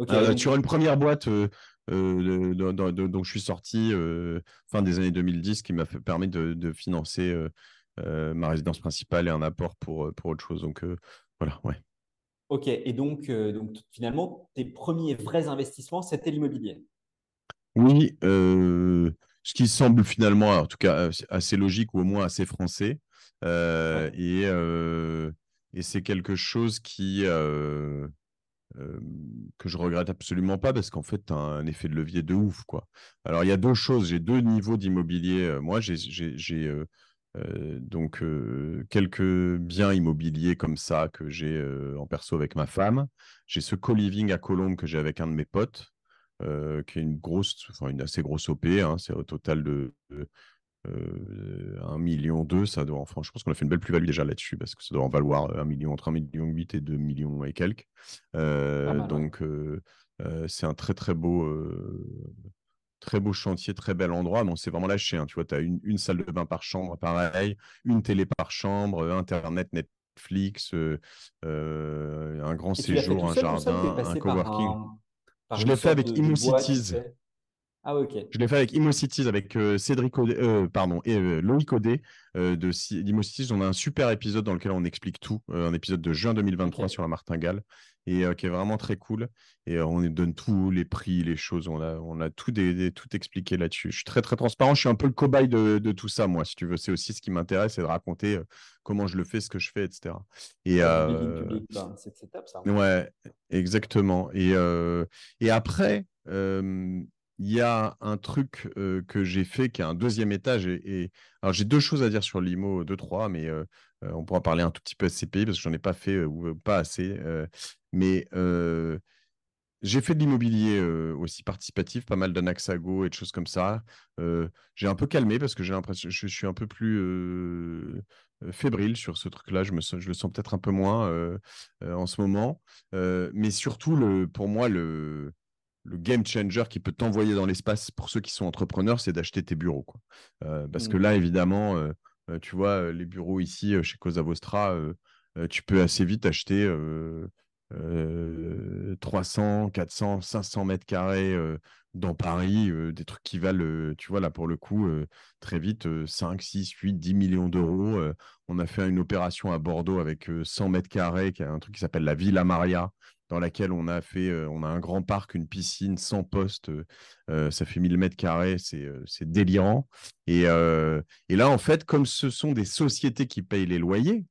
Euh, tu auras une première boîte euh, dont je suis sorti fin des années 2010 qui m'a permis de, financer ma résidence principale et un apport pour, pour autre chose. Donc voilà, ouais. Ok, et donc, donc finalement, tes premiers vrais investissements, c'était l'immobilier? Oui, ce qui semble finalement, en tout cas, assez logique ou au moins assez français. et, et c'est quelque chose qui que je regrette absolument pas parce qu'en fait, tu as un effet de levier de ouf. Quoi. Alors, il y a deux choses. J'ai deux niveaux d'immobilier. Moi, j'ai donc quelques biens immobiliers comme ça que j'ai en perso avec ma femme. J'ai ce co-living à Colombes que j'ai avec un de mes potes, qui est une grosse, enfin une assez grosse OP. Hein. c'est au total de, 1 million 2, ça doit, enfin, je pense qu'on a fait une belle plus-value déjà là-dessus parce que ça doit en valoir 1 million, entre 1 million 8 et 2 millions et quelques. donc, c'est un très très beau, très beau chantier, très bel endroit. Mais on s'est vraiment lâché. Hein. Tu vois, tu as une, salle de bain par chambre, pareil, une télé par chambre, Internet, Netflix, un grand séjour, un jardin, un coworking. je l'ai fait avec ImmoCities. Ah, ok. Je l'ai fait avec ImmoCities, avec Cédric Audet, pardon, et Loïc Audet de ImmoCities. On a un super épisode dans lequel on explique tout, un épisode de juin 2023 sur la martingale et qui est vraiment très cool. Et on donne tous les prix, les choses. On a, on a tout, des, tout expliqué là-dessus. Je suis très, très transparent. Je suis un peu le cobaye de, de tout ça, moi, si tu veux. C'est aussi ce qui m'intéresse, c'est de raconter comment je le fais, ce que je fais, etc. Et, c'est top, ça. Ouais, exactement. Et, et après, il y a un truc que j'ai fait qui est un deuxième étage. Et, alors, j'ai deux choses à dire sur l'IMO, deux, trois, mais on pourra parler un tout petit peu SCPI parce que j'en ai pas fait ou pas assez. mais j'ai fait de l'immobilier aussi participatif, pas mal d'anaxago et de choses comme ça. j'ai un peu calmé parce que j'ai l'impression je, je suis un peu plus fébrile sur ce truc-là. Je, le sens peut-être un peu moins en ce moment. mais surtout, pour moi, le, le game changer qui peut t'envoyer dans l'espace pour ceux qui sont entrepreneurs, c'est d'acheter tes bureaux. Quoi. Euh, parce que mmh. là, évidemment, euh, euh, tu vois, les bureaux ici chez Cosa Vostra, tu peux assez vite acheter 300, 400, 500 mètres carrés dans Paris, des trucs qui valent, tu vois, là pour le coup, très vite, 5, 6, 8, 10 millions d'euros. on a fait une opération à Bordeaux avec 100 mètres carrés, qui a un truc qui s'appelle la Villa Maria, dans laquelle on a fait, euh, on a un grand parc, une piscine, sans poste, euh, euh, ça fait 1000 mètres carrés, c'est délirant. Et, là, en fait, comme ce sont des sociétés qui payent les loyers,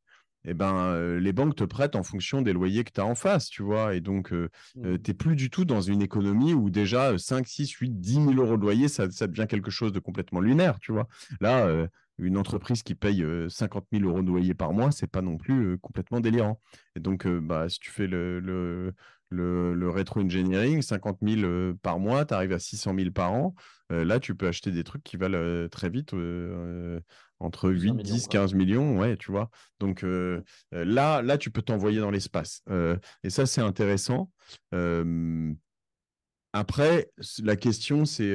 eh ben, les banques te prêtent en fonction des loyers que tu as en face, tu vois. Et donc, mmh. tu n'es plus du tout dans une économie où déjà 5, 6, 8, 10 000 euros de loyer, ça, ça devient quelque chose de complètement lunaire, tu vois. Là, une entreprise qui paye 50 000 euros de loyer par mois, c'est pas non plus complètement délirant. Et donc, bah, si tu fais le, le, le, rétro-engineering, 50 000 par mois, tu arrives à 600 000 par an. là, tu peux acheter des trucs qui valent très vite entre 8, 10, 15 millions. Ouais, tu vois. Donc là, là, tu peux t'envoyer dans l'espace. et ça, c'est intéressant. après, la question, c'est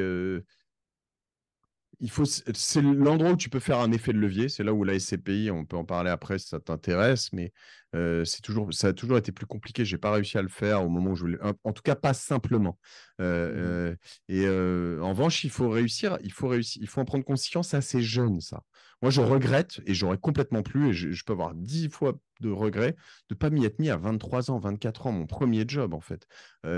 il faut, c'est l'endroit où tu peux faire un effet de levier. C'est là où la SCPI, on peut en parler après si ça t'intéresse, mais c'est toujours, ça a toujours été plus compliqué. J'ai pas réussi à le faire au moment où je voulais, en tout cas pas simplement. Mmh et en revanche, il faut réussir, il faut réussir, il faut en prendre conscience assez jeune, ça. Moi, je regrette et j'aurais complètement plu, et je, peux avoir dix fois de regrets de pas m'y être mis à 23 ans, 24 ans, mon premier job en fait.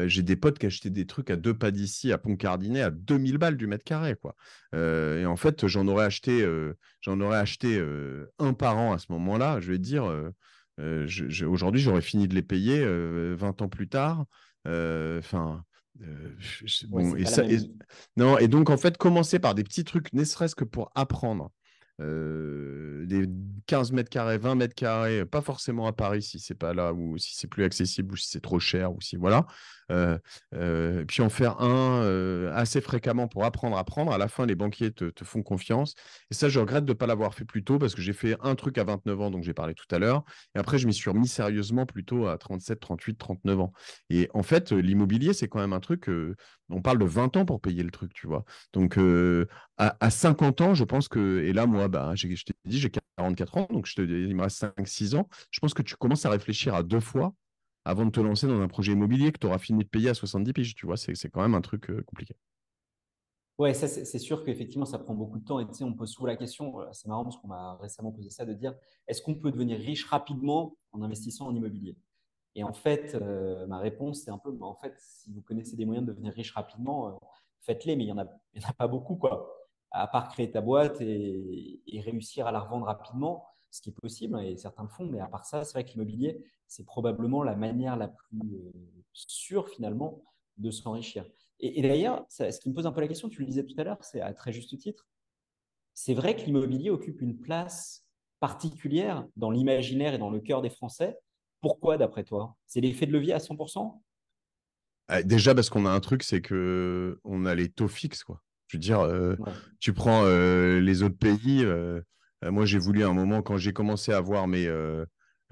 j'ai des potes qui achetaient des trucs à deux pas d'ici, à Pont-Cardinet, à 2000 balles du mètre carré, quoi. et en fait, j'en aurais acheté, j'en aurais acheté un par an à ce moment-là. Je vais dire, aujourd'hui, j'aurais fini de les payer 20 ans plus tard. Enfin. bon, et, ça, non, et donc en fait, commencer par des petits trucs, ne serait-ce que pour apprendre, euh, des 15 mètres carrés, 20 mètres carrés, pas forcément à Paris si c'est pas là ou si c'est plus accessible ou si c'est trop cher ou si voilà. Euh, euh, puis en faire un euh, assez fréquemment pour apprendre à prendre. À la fin, les banquiers te, font confiance. Et ça, je regrette de ne pas l'avoir fait plus tôt parce que j'ai fait un truc à 29 ans, donc j'ai parlé tout à l'heure. Et après, je m'y suis remis sérieusement plutôt à 37, 38, 39 ans. Et en fait, l'immobilier, c'est quand même un truc. on parle de 20 ans pour payer le truc, tu vois. Donc, à, 50 ans, je pense que. Et là, moi, bah, je t'ai dit, j'ai 44 ans, donc je te, il me reste 5-6 ans. Je pense que tu commences à réfléchir à deux fois avant de te lancer dans un projet immobilier que tu auras fini de payer à 70 piges. Tu vois, c'est quand même un truc euh, compliqué. Ouais, ça c'est sûr qu'effectivement ça prend beaucoup de temps et tu sais, on pose souvent la question, euh, c'est marrant parce qu'on m'a récemment posé ça, de dire est-ce qu'on peut devenir riche rapidement en investissant en immobilier? Et en fait, euh, ma réponse c'est un peu, bah, en fait, si vous connaissez des moyens de devenir riche rapidement, faites-les, mais il n'y en, a, en a pas beaucoup quoi. À part créer ta boîte et réussir à la revendre rapidement, ce qui est possible, hein, et certains le font, mais à part ça, c'est vrai que l'immobilier, c'est probablement la manière la plus sûre finalement de s'enrichir. Et, d'ailleurs, ce qui me pose un peu la question, tu le disais tout à l'heure, c'est à très juste titre, c'est vrai que l'immobilier occupe une place particulière dans l'imaginaire et dans le cœur des Français. Pourquoi, d'après toi? C'est l'effet de levier à 100% ah, Déjà parce qu'on a un truc, c'est que on a les taux fixes, quoi. Je veux dire, euh, tu prends euh, les autres pays. Euh, moi, j'ai voulu à un moment, quand j'ai commencé à voir mes,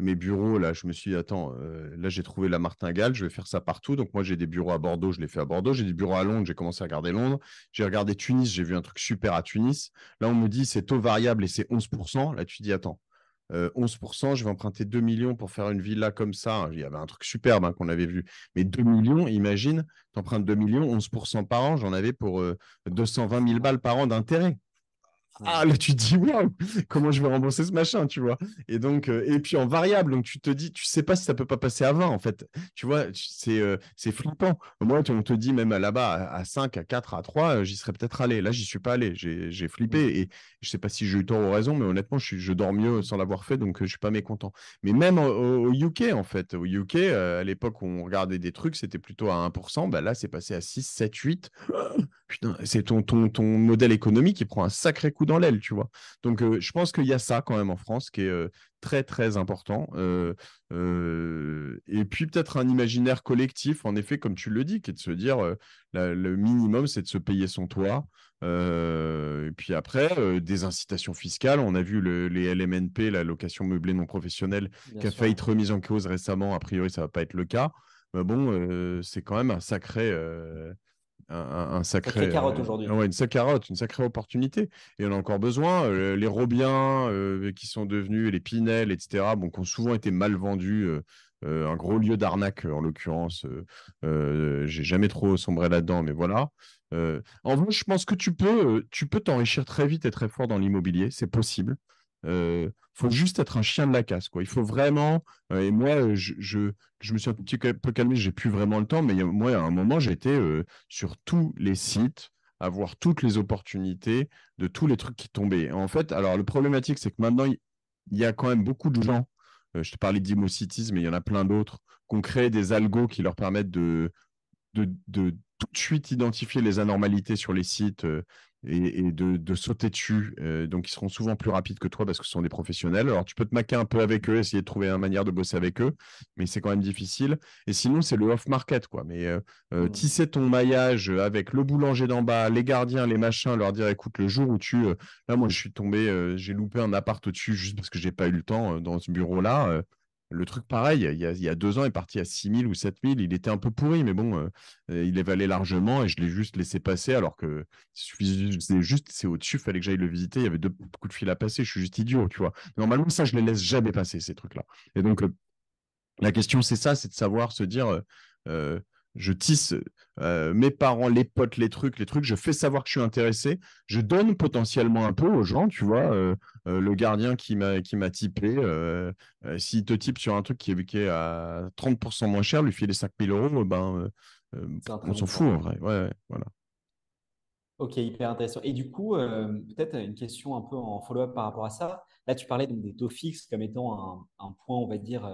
mes bureaux, là, je me suis dit, attends, euh, là, j'ai trouvé la martingale, je vais faire ça partout. Donc, moi, j'ai des bureaux à Bordeaux, je l'ai fait à Bordeaux. J'ai des bureaux à Londres, j'ai commencé à regarder Londres. J'ai regardé Tunis, j'ai vu un truc super à Tunis. Là, on me dit, c'est taux variable et c'est 11%. Là, tu dis, attends, 11%, euh, je vais emprunter 2 millions pour faire une villa comme ça. Il y avait un truc superbe hein, qu'on avait vu. Mais 2 millions, imagine, tu empruntes 2 millions, 11% par an, j'en avais pour 220 euh, 000 balles par an d'intérêt. Ah, là, tu te dis, waouh, comment je vais rembourser ce machin, tu vois. Et donc, euh, et puis en variable, donc tu te dis, tu sais pas si ça peut pas passer à 20, en fait. Tu vois, c'est euh, c'est flippant. Moi, on te dit, même là-bas, à 5, à 4, à 3, euh, j'y serais peut-être allé. Là, j'y suis pas allé. J'ai flippé. Et je sais pas si j'ai eu tort ou raison, mais honnêtement, je, je dors mieux sans l'avoir fait, donc je suis pas mécontent. Mais même au, UK, en fait, au UK, à l'époque où on regardait des trucs, c'était plutôt à 1%. Bah, là, c'est passé à 6, 7, 8. Putain, c'est ton, ton, ton modèle économique qui prend un sacré coup dans l'aile, tu vois. Donc, euh, je pense qu'il y a ça quand même en France qui est euh, très, très important. Euh, et puis, peut-être un imaginaire collectif, en effet, comme tu le dis, qui est de se dire le minimum, c'est de se payer son toit. et puis après, des incitations fiscales. On a vu les LMNP, la location meublée non professionnelle, qui a failli être remise en cause récemment. A priori, ça ne va pas être le cas. Mais bon, c'est quand même un sacré un, sacré, carotte aujourd'hui. une sacrée carotte, une sacrée opportunité. Et on a encore besoin. Euh, les Robiens euh, qui sont devenus les Pinel, etc., bon, qui ont souvent été mal vendus. Euh, un gros lieu d'arnaque en l'occurrence. J'ai jamais trop sombré là-dedans, mais voilà. en vrai, je pense que tu peux, tu peux t'enrichir très vite et très fort dans l'immobilier. C'est possible. Il faut juste être un chien de la casse. Quoi. Il faut vraiment. et moi, je, je, me suis un petit peu calmé, j'ai plus vraiment le temps, mais moi, à un moment, j'étais sur tous les sites à voir toutes les opportunités de tous les trucs qui tombaient. En fait, alors le problématique, c'est que maintenant, il y, a quand même beaucoup de gens. je te parlais d'Imocities, mais il y en a plein d'autres qui ont créé des algos qui leur permettent de, de, de tout de suite identifier les anormalités sur les sites et, de, sauter dessus. Euh, donc, ils seront souvent plus rapides que toi parce que ce sont des professionnels. Alors, tu peux te maquer un peu avec eux, essayer de trouver une manière de bosser avec eux, mais c'est quand même difficile. Et sinon, c'est le off-market, quoi. Mais euh, euh, tisser ton maillage avec le boulanger d'en bas, les gardiens, les machins, leur dire, écoute, le jour où tu... là, moi, je suis tombé, j'ai loupé un appart au-dessus juste parce que j'ai pas eu le temps dans ce bureau-là. Le truc, pareil, il y, a, deux ans, il est parti à 6 000 ou 7 000. Il était un peu pourri, mais bon, euh, il est valé largement et je l'ai juste laissé passer alors que c'est juste, c'est au-dessus, il fallait que j'aille le visiter. Il y avait deux coups de fil à passer. Je suis juste idiot, tu vois. Normalement, ça, je les laisse jamais passer, ces trucs-là. Et donc, euh, la question, c'est ça, c'est de savoir se dire, euh, je tisse euh, mes parents, les potes, les trucs, les trucs, je fais savoir que je suis intéressé, je donne potentiellement un peu aux gens, tu vois, euh, euh, le gardien qui m'a qui typé, s'il te type sur un truc qui est, à 30% moins cher, lui filer 5000 euros, ben, on s'en fout en vrai. Ouais, voilà. Ok, hyper intéressant. Et du coup, peut-être une question un peu en follow-up par rapport à ça. Là, tu parlais donc des taux fixes comme étant un, un point, on va dire,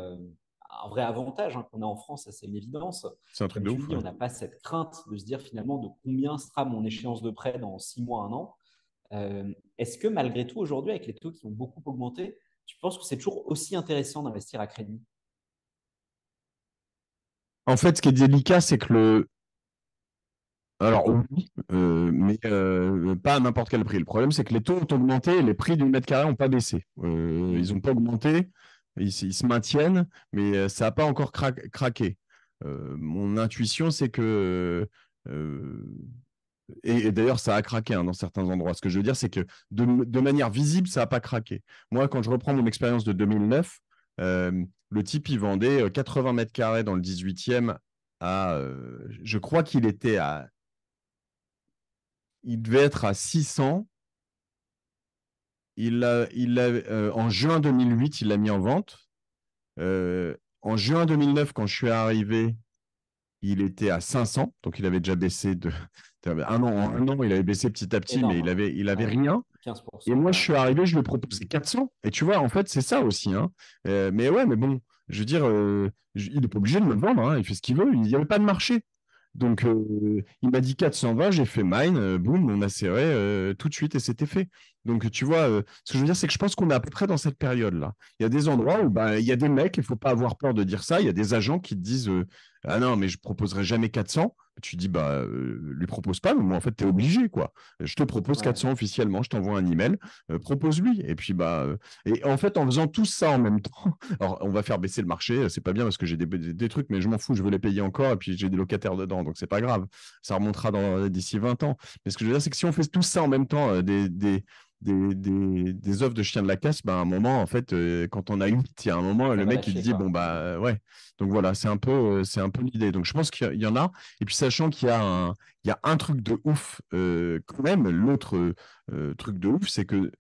un vrai avantage hein, qu'on a en France, c'est une évidence. C'est un truc de ouf. On n'a pas cette crainte de se dire finalement de combien sera mon échéance de prêt dans six mois, un an. Euh, est-ce que malgré tout, aujourd'hui, avec les taux qui ont beaucoup augmenté, tu penses que c'est toujours aussi intéressant d'investir à crédit? En fait, ce qui est délicat, c'est que le. Alors oui, euh, mais euh, pas à n'importe quel prix. Le problème, c'est que les taux ont augmenté et les prix du mètre carré n'ont pas baissé. ils n'ont pas augmenté ils, se maintiennent, mais euh, ça n'a pas encore craqué. Euh, mon intuition, c'est que euh, et, d'ailleurs, ça a craqué hein, dans certains endroits. Ce que je veux dire, c'est que de, manière visible, ça n'a pas craqué. Moi, quand je reprends mon expérience de 2009, le type, il vendait 80 mètres carrés dans le 18e à. je crois qu'il était à. Il devait être à 600 il il euh, en juin 2008, il l'a mis en vente. Euh, en juin 2009, quand je suis arrivé, il était à 500, donc il avait déjà baissé de un an. En un an, il avait baissé petit à petit, mais il avait, il avait rien. 15%. Et moi, je suis arrivé, je lui ai proposé 400. Et tu vois, en fait, c'est ça aussi. Hein. Euh, mais ouais, mais bon, je veux dire, il n'est pas obligé de me vendre. Hein. Il fait ce qu'il veut. Il n'y avait pas de marché. Donc, euh, il m'a dit 420, j'ai fait mine, boum, on a serré tout de suite et c'était fait. Donc, tu vois, ce que je veux dire, c'est que je pense qu'on est à peu près dans cette période-là. Il y a des endroits où bah, il y a des mecs, il ne faut pas avoir peur de dire ça. Il y a des agents qui te disent Ah non, mais je proposerai jamais 400 tu dis bah euh, lui propose pas mais moi en fait tu es obligé quoi. Je te propose 400 officiellement je t'envoie un email euh, propose lui et puis bah euh, et en fait en faisant tout ça en même temps alors on va faire baisser le marché c'est pas bien parce que j'ai des, trucs mais je m'en fous je veux les payer encore et puis j'ai des locataires dedans donc c'est pas grave. Ça remontera d'ici 20 ans. Mais ce que je veux dire c'est que si on fait tout ça en même temps des, des des, des, de chiens de la casse, bah, à un moment, en fait, euh, quand on a une, il y a un moment, le mec, il dit, bon, bah, euh, ouais. Donc voilà, c'est un peu, euh, c'est un peu l'idée. Donc je pense qu'il y en a. Et puis, sachant qu'il y a un, il y a un truc de ouf, quand même, l'autre truc de ouf, c'est que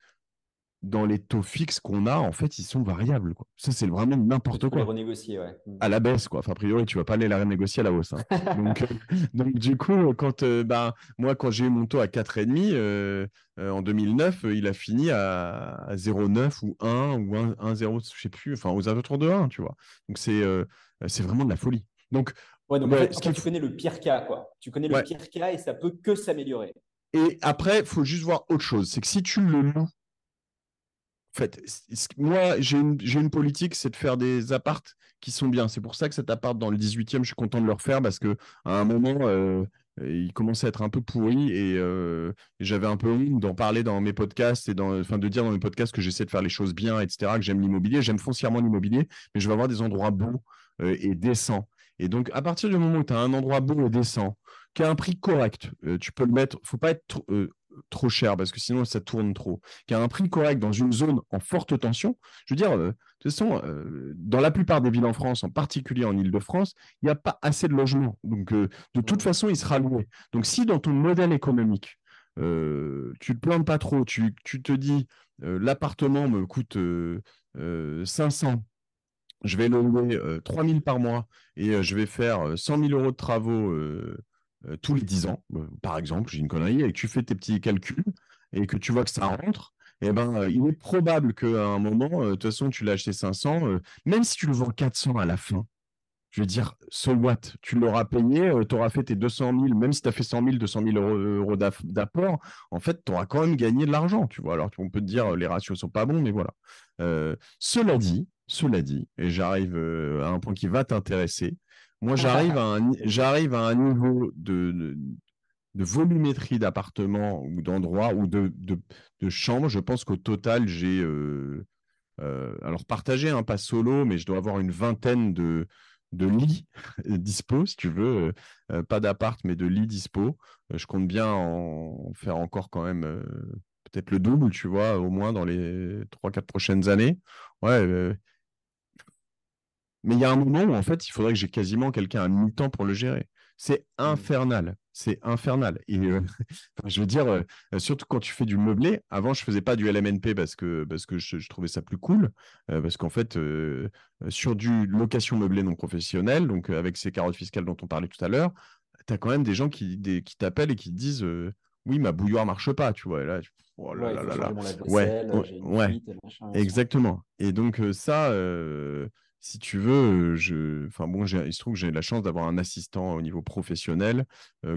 dans les taux fixes qu'on a, en fait, ils sont variables. Quoi. Ça, c'est vraiment n'importe quoi. Les renégocier, ouais. À la baisse, quoi. Enfin, a priori, tu vas pas aller la renégocier à la hausse. Hein. donc, euh, donc, du coup, quand, euh, bah, moi, quand j'ai eu mon taux à 4,5 euh, en 2009, il a fini à, 0,9 ou 1 ou 1,0, je sais plus, enfin, aux alentours de 1, tu vois. Donc, c'est c'est vraiment de la folie. Donc, ouais, donc en fait, tu connais le pire cas, quoi. Tu connais le pire cas et ça peut que s'améliorer. Et après, il faut juste voir autre chose. C'est que si tu le loues fait, moi, j'ai une, politique, c'est de faire des appartes qui sont bien. C'est pour ça que cet appart dans le 18e, je suis content de le refaire parce qu'à un moment, euh, il commençait à être un peu pourri euh, et, j'avais un peu honte d'en parler dans mes podcasts et de dire dans mes podcasts que j'essaie de faire les choses bien, etc., que j'aime l'immobilier. J'aime foncièrement l'immobilier, mais je veux avoir des endroits beaux euh, et décents. Et donc, à partir du moment où tu as un endroit beau et décent, qui a un prix correct, tu peux le mettre, faut pas être trop cher parce que sinon ça tourne trop, qui a un prix correct dans une zone en forte tension, je veux dire, euh, de toute façon, euh, dans la plupart des villes en France, en particulier en Ile-de-France, il n'y a pas assez de logements. Donc, euh, de toute façon, il sera loué. Donc, si dans ton modèle économique, tu ne te plantes pas trop, tu, tu te dis, l'appartement me coûte 500 je vais le louer 3000 par mois et je vais faire 100 000 euros de travaux tous les 10 ans, euh, par exemple, j'ai une connerie, et que tu fais tes petits calculs et que tu vois que ça rentre, eh ben, euh, il est probable qu'à un moment, de toute façon, tu l'as acheté 500, même si tu le vends 400 à la fin, je veux dire, so what? Tu l'auras payé, tu auras fait tes 200 000, même si tu as fait 100 000, 200 000 euros, d'apport, en fait, tu auras quand même gagné de l'argent, tu vois. Alors, on peut te dire, les ratios sont pas bons, mais voilà. cela dit, cela dit, et j'arrive à un point qui va t'intéresser, moi, j'arrive à, un, j'arrive à un niveau de, de, volumétrie d'appartements ou d'endroits ou de, de, chambres. Je pense qu'au total, j'ai. Euh, euh, alors, partagé, hein, pas solo, mais je dois avoir une vingtaine de, de lits dispo, si tu veux. Euh, pas d'appart, mais de lits dispo. je compte bien en faire encore quand même peut-être le double, tu vois, au moins dans les 3-4 prochaines années. Ouais, mais il y a un moment où, en fait, il faudrait que j'ai quasiment quelqu'un à mi-temps pour le gérer. C'est mmh. infernal. C'est infernal. Et euh, je veux dire, euh, surtout quand tu fais du meublé. Avant, je faisais pas du LMNP parce que, parce que je, trouvais ça plus cool. Euh, parce qu'en fait, sur du location meublée non professionnelle, donc avec ces carottes fiscales dont on parlait tout à l'heure, tu as quand même des gens qui, qui t'appellent et qui te disent Oui, ma bouilloire marche pas. Tu vois, et là, oh là, là, là, Ouais, ouais, exactement. Et donc, ça si tu veux, je... enfin bon, il se trouve que j'ai la chance d'avoir un assistant au niveau professionnel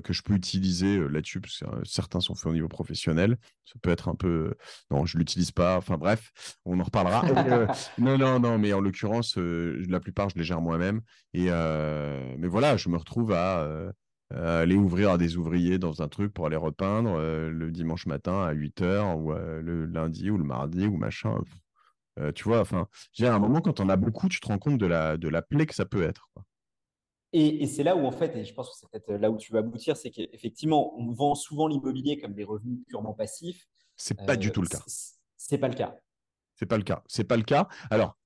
que je peux utiliser là-dessus, parce que certains sont faits au niveau professionnel. Ça peut être un peu, non, je l'utilise pas. Enfin bref, on en reparlera. non, non, non, mais en l'occurrence, la plupart je les gère moi-même. Et mais voilà, je me retrouve à, aller ouvrir à des ouvriers dans un truc pour aller repeindre le dimanche matin à 8 h ou le lundi ou le mardi ou machin. Euh, tu vois, enfin, à un moment, quand on a beaucoup, tu te rends compte de la, de la plaie que ça peut être. Et, c'est là où, en fait, et je pense que c'est peut-être là où tu vas aboutir, c'est qu'effectivement, on vend souvent l'immobilier comme des revenus purement passifs. C'est pas du tout le cas. C'est pas le cas. C'est pas le cas. C'est pas le cas. Alors,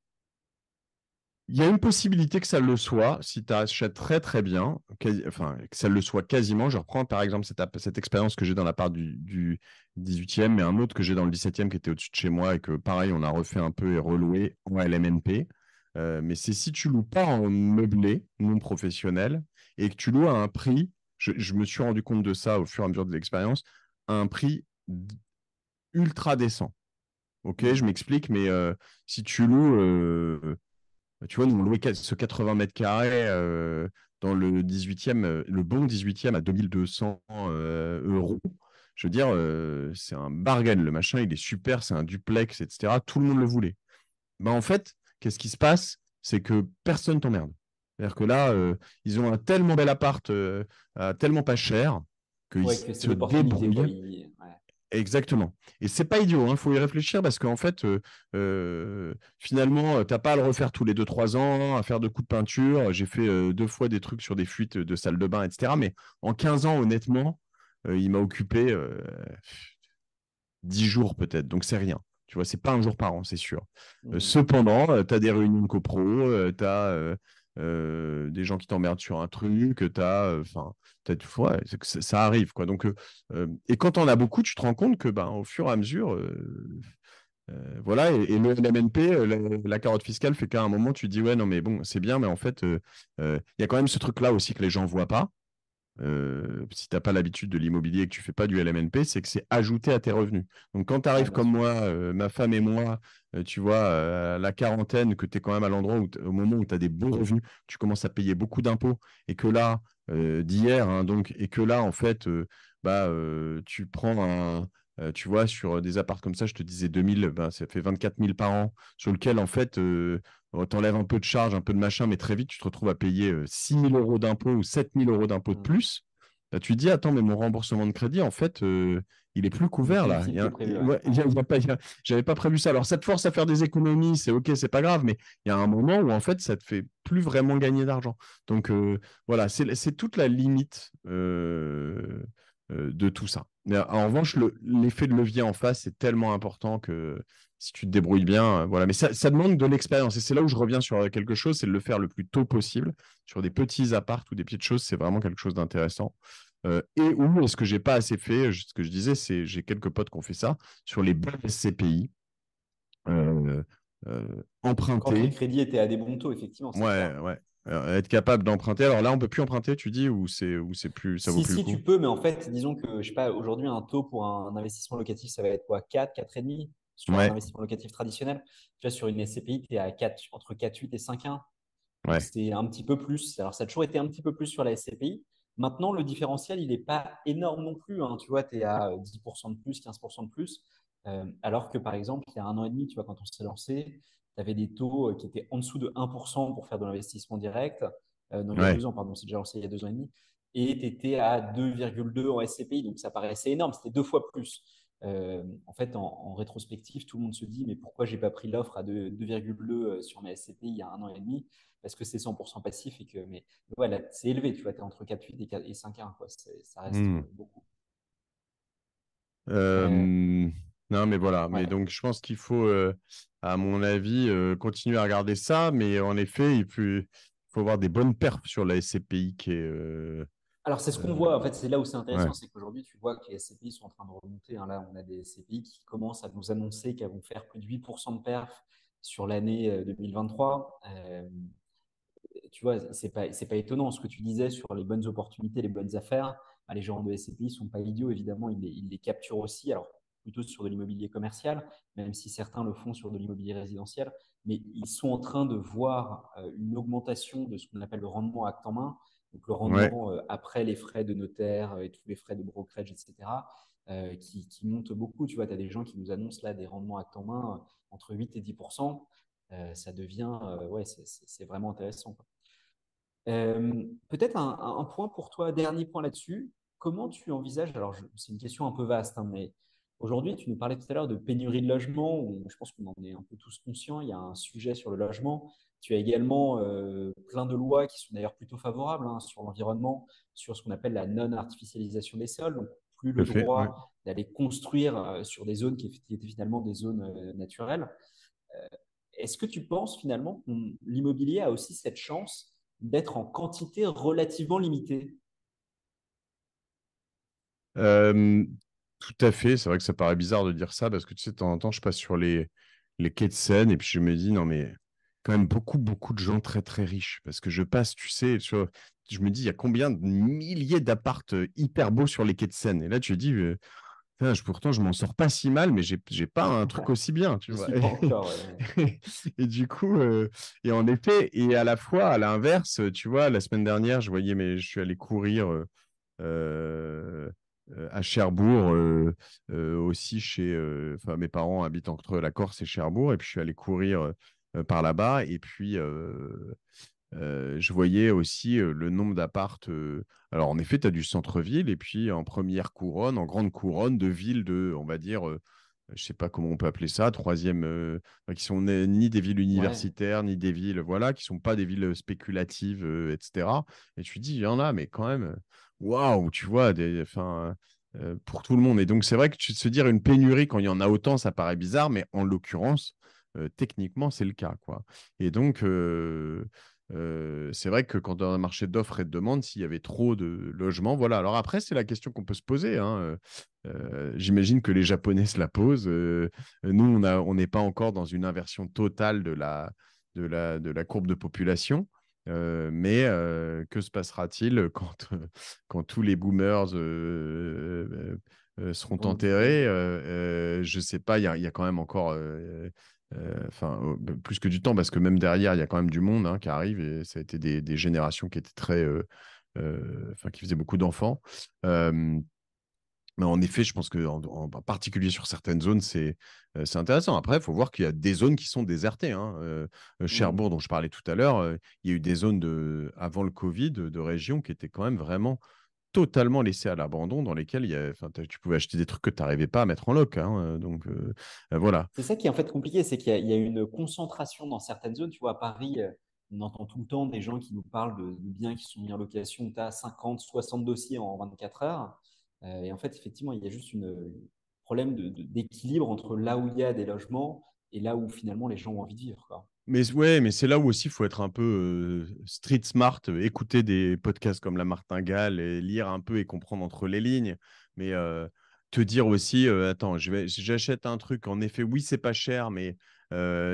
il y a une possibilité que ça le soit si tu achètes très très bien, enfin que ça le soit quasiment. Je reprends par exemple cette, cette expérience que j'ai dans la part du, 18e, mais un autre que j'ai dans le 17e qui était au-dessus de chez moi et que pareil, on a refait un peu et reloué en LMNP. Euh, mais c'est si tu loues pas en meublé non professionnel et que tu loues à un prix, je, je me suis rendu compte de ça au fur et à mesure de l'expérience, à un prix ultra décent. Ok, je m'explique, mais si tu loues, tu vois, nous on louait ce 80 mètres carrés dans le 18e, le bon 18e à 2200 euros. Je veux dire, c'est un bargain. Le machin, il est super, c'est un duplex, etc. Tout le monde le voulait. Ben, en fait, qu'est-ce qui se passe? C'est que personne t'emmerde. C'est-à-dire que là, ils ont un tellement bel appart, tellement pas cher, qu'ils se débrouillent. Exactement. Et c'est pas idiot, il hein, faut y réfléchir parce qu'en fait, euh, euh, finalement, tu n'as pas à le refaire tous les 2-3 ans, à faire de coups de peinture. J'ai fait euh, deux fois des trucs sur des fuites de salle de bain, etc. Mais en 15 ans, honnêtement, il m'a occupé 10 jours peut-être, donc c'est rien. Tu vois, c'est pas un jour par an, c'est sûr. Mmh. cependant, tu as des réunions copro, tu as euh, des gens qui t'emmerdent sur un truc, tu as, euh, enfin, peut-être, ça arrive, quoi. Donc, euh, et quand on a beaucoup, tu te rends compte que, ben, au fur et à mesure, voilà, et, le LMNP, la, carotte fiscale fait qu'à un moment, tu dis, ouais, non, mais bon, c'est bien, mais en fait, il y a quand même ce truc-là aussi que les gens voient pas. Euh, si tu n'as pas l'habitude de l'immobilier et que tu fais pas du LMNP, c'est que c'est ajouté à tes revenus. Donc quand tu arrives comme moi, euh, ma femme et moi, euh, tu vois, à la quarantaine, que tu es quand même à l'endroit où au moment où tu as des beaux revenus, tu commences à payer beaucoup d'impôts et que là, d'hier, hein, donc, et que là, en fait, bah, tu prends un, tu vois, sur des apparts comme ça, je te disais 2000, ben, ça fait 24 000 par an, sur lequel, en fait, t'enlèves un peu de charge, un peu de machin, mais très vite, tu te retrouves à payer 6 000 euros d'impôts ou 7 000 euros d'impôts de mmh. plus. Là, tu te dis, attends, mais mon remboursement de crédit, en fait, il est plus couvert là. J'avais pas prévu ça. Alors, ça te force à faire des économies, c'est ok, c'est pas grave, mais il y a un moment où en fait, ça te fait plus vraiment gagner d'argent. Donc voilà, c'est toute la limite de tout ça. Mais, en revanche, l'effet de levier en face est tellement important que si tu te débrouilles bien, euh, voilà. Mais ça, demande de l'expérience. Et c'est là où je reviens sur quelque chose, c'est de le faire le plus tôt possible. Sur des petits apparts ou des petites choses, c'est vraiment quelque chose d'intéressant. Euh, et où est-ce que j'ai pas assez fait Ce que je disais, c'est j'ai quelques potes qui ont fait ça sur les bons SCPI. Euh, emprunter. Quand le crédit était à des bons taux, effectivement. Ouais, ouais. Être capable d'emprunter. Alors là, on peut plus emprunter, tu dis, ou c'est ou c'est plus ça vaut si, plus Si, tu peux, mais en fait, disons que je sais pas, aujourd'hui, un taux pour un, investissement locatif, ça va être quoi 4, 4,5 sur un investissement locatif traditionnel? Tu vois, sur une SCPI, tu es à 4, entre 4,8 et 5,1. Ouais. C'est un petit peu plus. Alors, ça a toujours été un petit peu plus sur la SCPI. Maintenant, le différentiel, il n'est pas énorme non plus. Hein. Tu vois, tu es à 10% de plus, 15% de plus. Euh, alors que, par exemple, il y a un an et demi, tu vois, quand on s'est lancé, tu avais des taux euh, qui étaient en dessous de 1% pour faire de l'investissement direct. Euh, non, il y a deux ans, pardon, c'est déjà lancé il y a deux ans et demi. Et tu étais à 2,2 en SCPI. Donc, ça paraissait énorme. C'était deux fois plus. Euh, en fait, en, rétrospective, tout le monde se dit mais pourquoi j'ai pas pris l'offre à 2,2 euh, sur mes SCPI il y a un an et demi? Parce que c'est 100% passif et que mais voilà, c'est élevé, tu vois, tu es entre 4,8 et, et 5,1 quoi. Ça reste hmm. beaucoup. Euh, non, mais voilà. Mais donc, je pense qu'il faut, à mon avis, continuer à regarder ça. Mais en effet, il faut, faut avoir des bonnes perfs sur la SCPI qui est alors, c'est ce qu'on voit. En fait, c'est là où c'est intéressant, c'est qu'aujourd'hui, tu vois que les SCPI sont en train de remonter. Hein. Là, on a des SCPI qui commencent à nous annoncer qu'elles vont faire plus de 8% de perf sur l'année 2023. Euh, euh, tu vois, c'est pas, pas étonnant. Ce que tu disais sur les bonnes opportunités, les bonnes affaires, bah, les gens de SCPI sont pas idiots, évidemment, ils les, ils les capturent aussi. Alors, plutôt sur de l'immobilier commercial, même si certains le font sur de l'immobilier résidentiel, mais ils sont en train de voir euh, une augmentation de ce qu'on appelle le rendement acte en main. Donc le rendement euh, après les frais de notaire euh, et tous les frais de brokerage, etc., euh, qui, qui montent beaucoup. Tu vois, tu as des gens qui nous annoncent là des rendements à temps main entre 8 et 10% Ça devient, ouais, c'est vraiment intéressant. Peut-être un, point pour toi, dernier point là-dessus. Comment tu envisages, alors c'est une question un peu vaste, hein, mais Aujourd'hui, tu nous parlais tout à l'heure de pénurie de logement, où je pense qu'on en est un peu tous conscients. Il y a un sujet sur le logement. Tu as également euh, plein de lois qui sont d'ailleurs plutôt favorables hein, sur l'environnement, sur ce qu'on appelle la non-artificialisation des sols. Donc, plus le droit d'aller construire euh, sur des zones qui étaient finalement des zones euh, naturelles. Est-ce que tu penses finalement que l'immobilier a aussi cette chance d'être en quantité relativement limitée? Tout à fait. C'est vrai que ça paraît bizarre de dire ça parce que tu sais, de temps en temps, je passe sur les, les quais de Seine et puis je me dis, non, mais quand même beaucoup, beaucoup de gens très, très riches. Parce que je passe, tu sais, sur, je me dis, il y a combien de milliers d'appartes hyper beaux sur les quais de Seine Et là, tu dis, pourtant, je m'en sors pas si mal, mais j'ai n'ai pas un truc aussi bien, tu vois. et du coup, euh, et en effet, et à la fois, à l'inverse, tu vois, la semaine dernière, je voyais, mais je suis allé courir euh, euh, à Cherbourg, aussi chez, enfin, mes parents habitent entre la Corse et Cherbourg, et puis je suis allé courir par là-bas, et puis je voyais aussi le nombre d'appartes. alors, en effet, tu as du centre-ville et puis en première couronne, en grande couronne de villes de, on va dire, je sais pas comment on peut appeler ça, troisième, qui sont ni des villes universitaires, ni des villes, voilà, qui sont pas des villes spéculatives, etc. Et tu dis, il y en a, mais quand même, waouh, tu vois, des, enfin, pour tout le monde. Et donc, c'est vrai que se dire une pénurie quand il y en a autant, ça paraît bizarre, mais en l'occurrence, techniquement, c'est le cas, quoi. Et donc, c'est vrai que quand dans un marché d'offres et de demandes, s'il y avait trop de logements, voilà. Alors après, c'est la question qu'on peut se poser. Hein. J'imagine que les Japonais se la posent. nous, on n'est pas encore dans une inversion totale de la courbe de population. Mais que se passera-t-il quand, quand tous les boomers seront enterrés Je ne sais pas, il y, y, a quand même encore enfin, bah, plus que du temps, parce que même derrière, il y a quand même du monde hein, qui arrive et ça a été des, générations qui étaient très. Enfin, qui faisaient beaucoup d'enfants. Mais en effet, je pense que en, particulier sur certaines zones, c'est intéressant. Après, il faut voir qu'il y a des zones qui sont désertées. Hein. Mmh. Cherbourg, dont je parlais tout à l'heure, il y a eu des zones de, avant le Covid de régions qui étaient quand même vraiment totalement laissés à l'abandon dans lesquels il y a, tu pouvais acheter des trucs que tu n'arrivais pas à mettre en loc. Hein, euh, donc euh, euh, voilà. C'est ça qui est en fait compliqué, c'est qu'il y, a une concentration dans certaines zones. Tu vois, à Paris, on entend tout le temps des gens qui nous parlent de, biens qui sont mis en location. Tu as 50, 60 dossiers en 24 heures. Et en fait, effectivement, il y a juste un problème d'équilibre entre là où il y a des logements et là où finalement les gens ont envie de vivre. Mais ouais, mais c'est là où aussi il faut être un peu street smart, écouter des podcasts comme La Martingale et lire un peu et comprendre entre les lignes. Mais te dire aussi, attends, j'achète un truc, en effet, oui, c'est pas cher, mais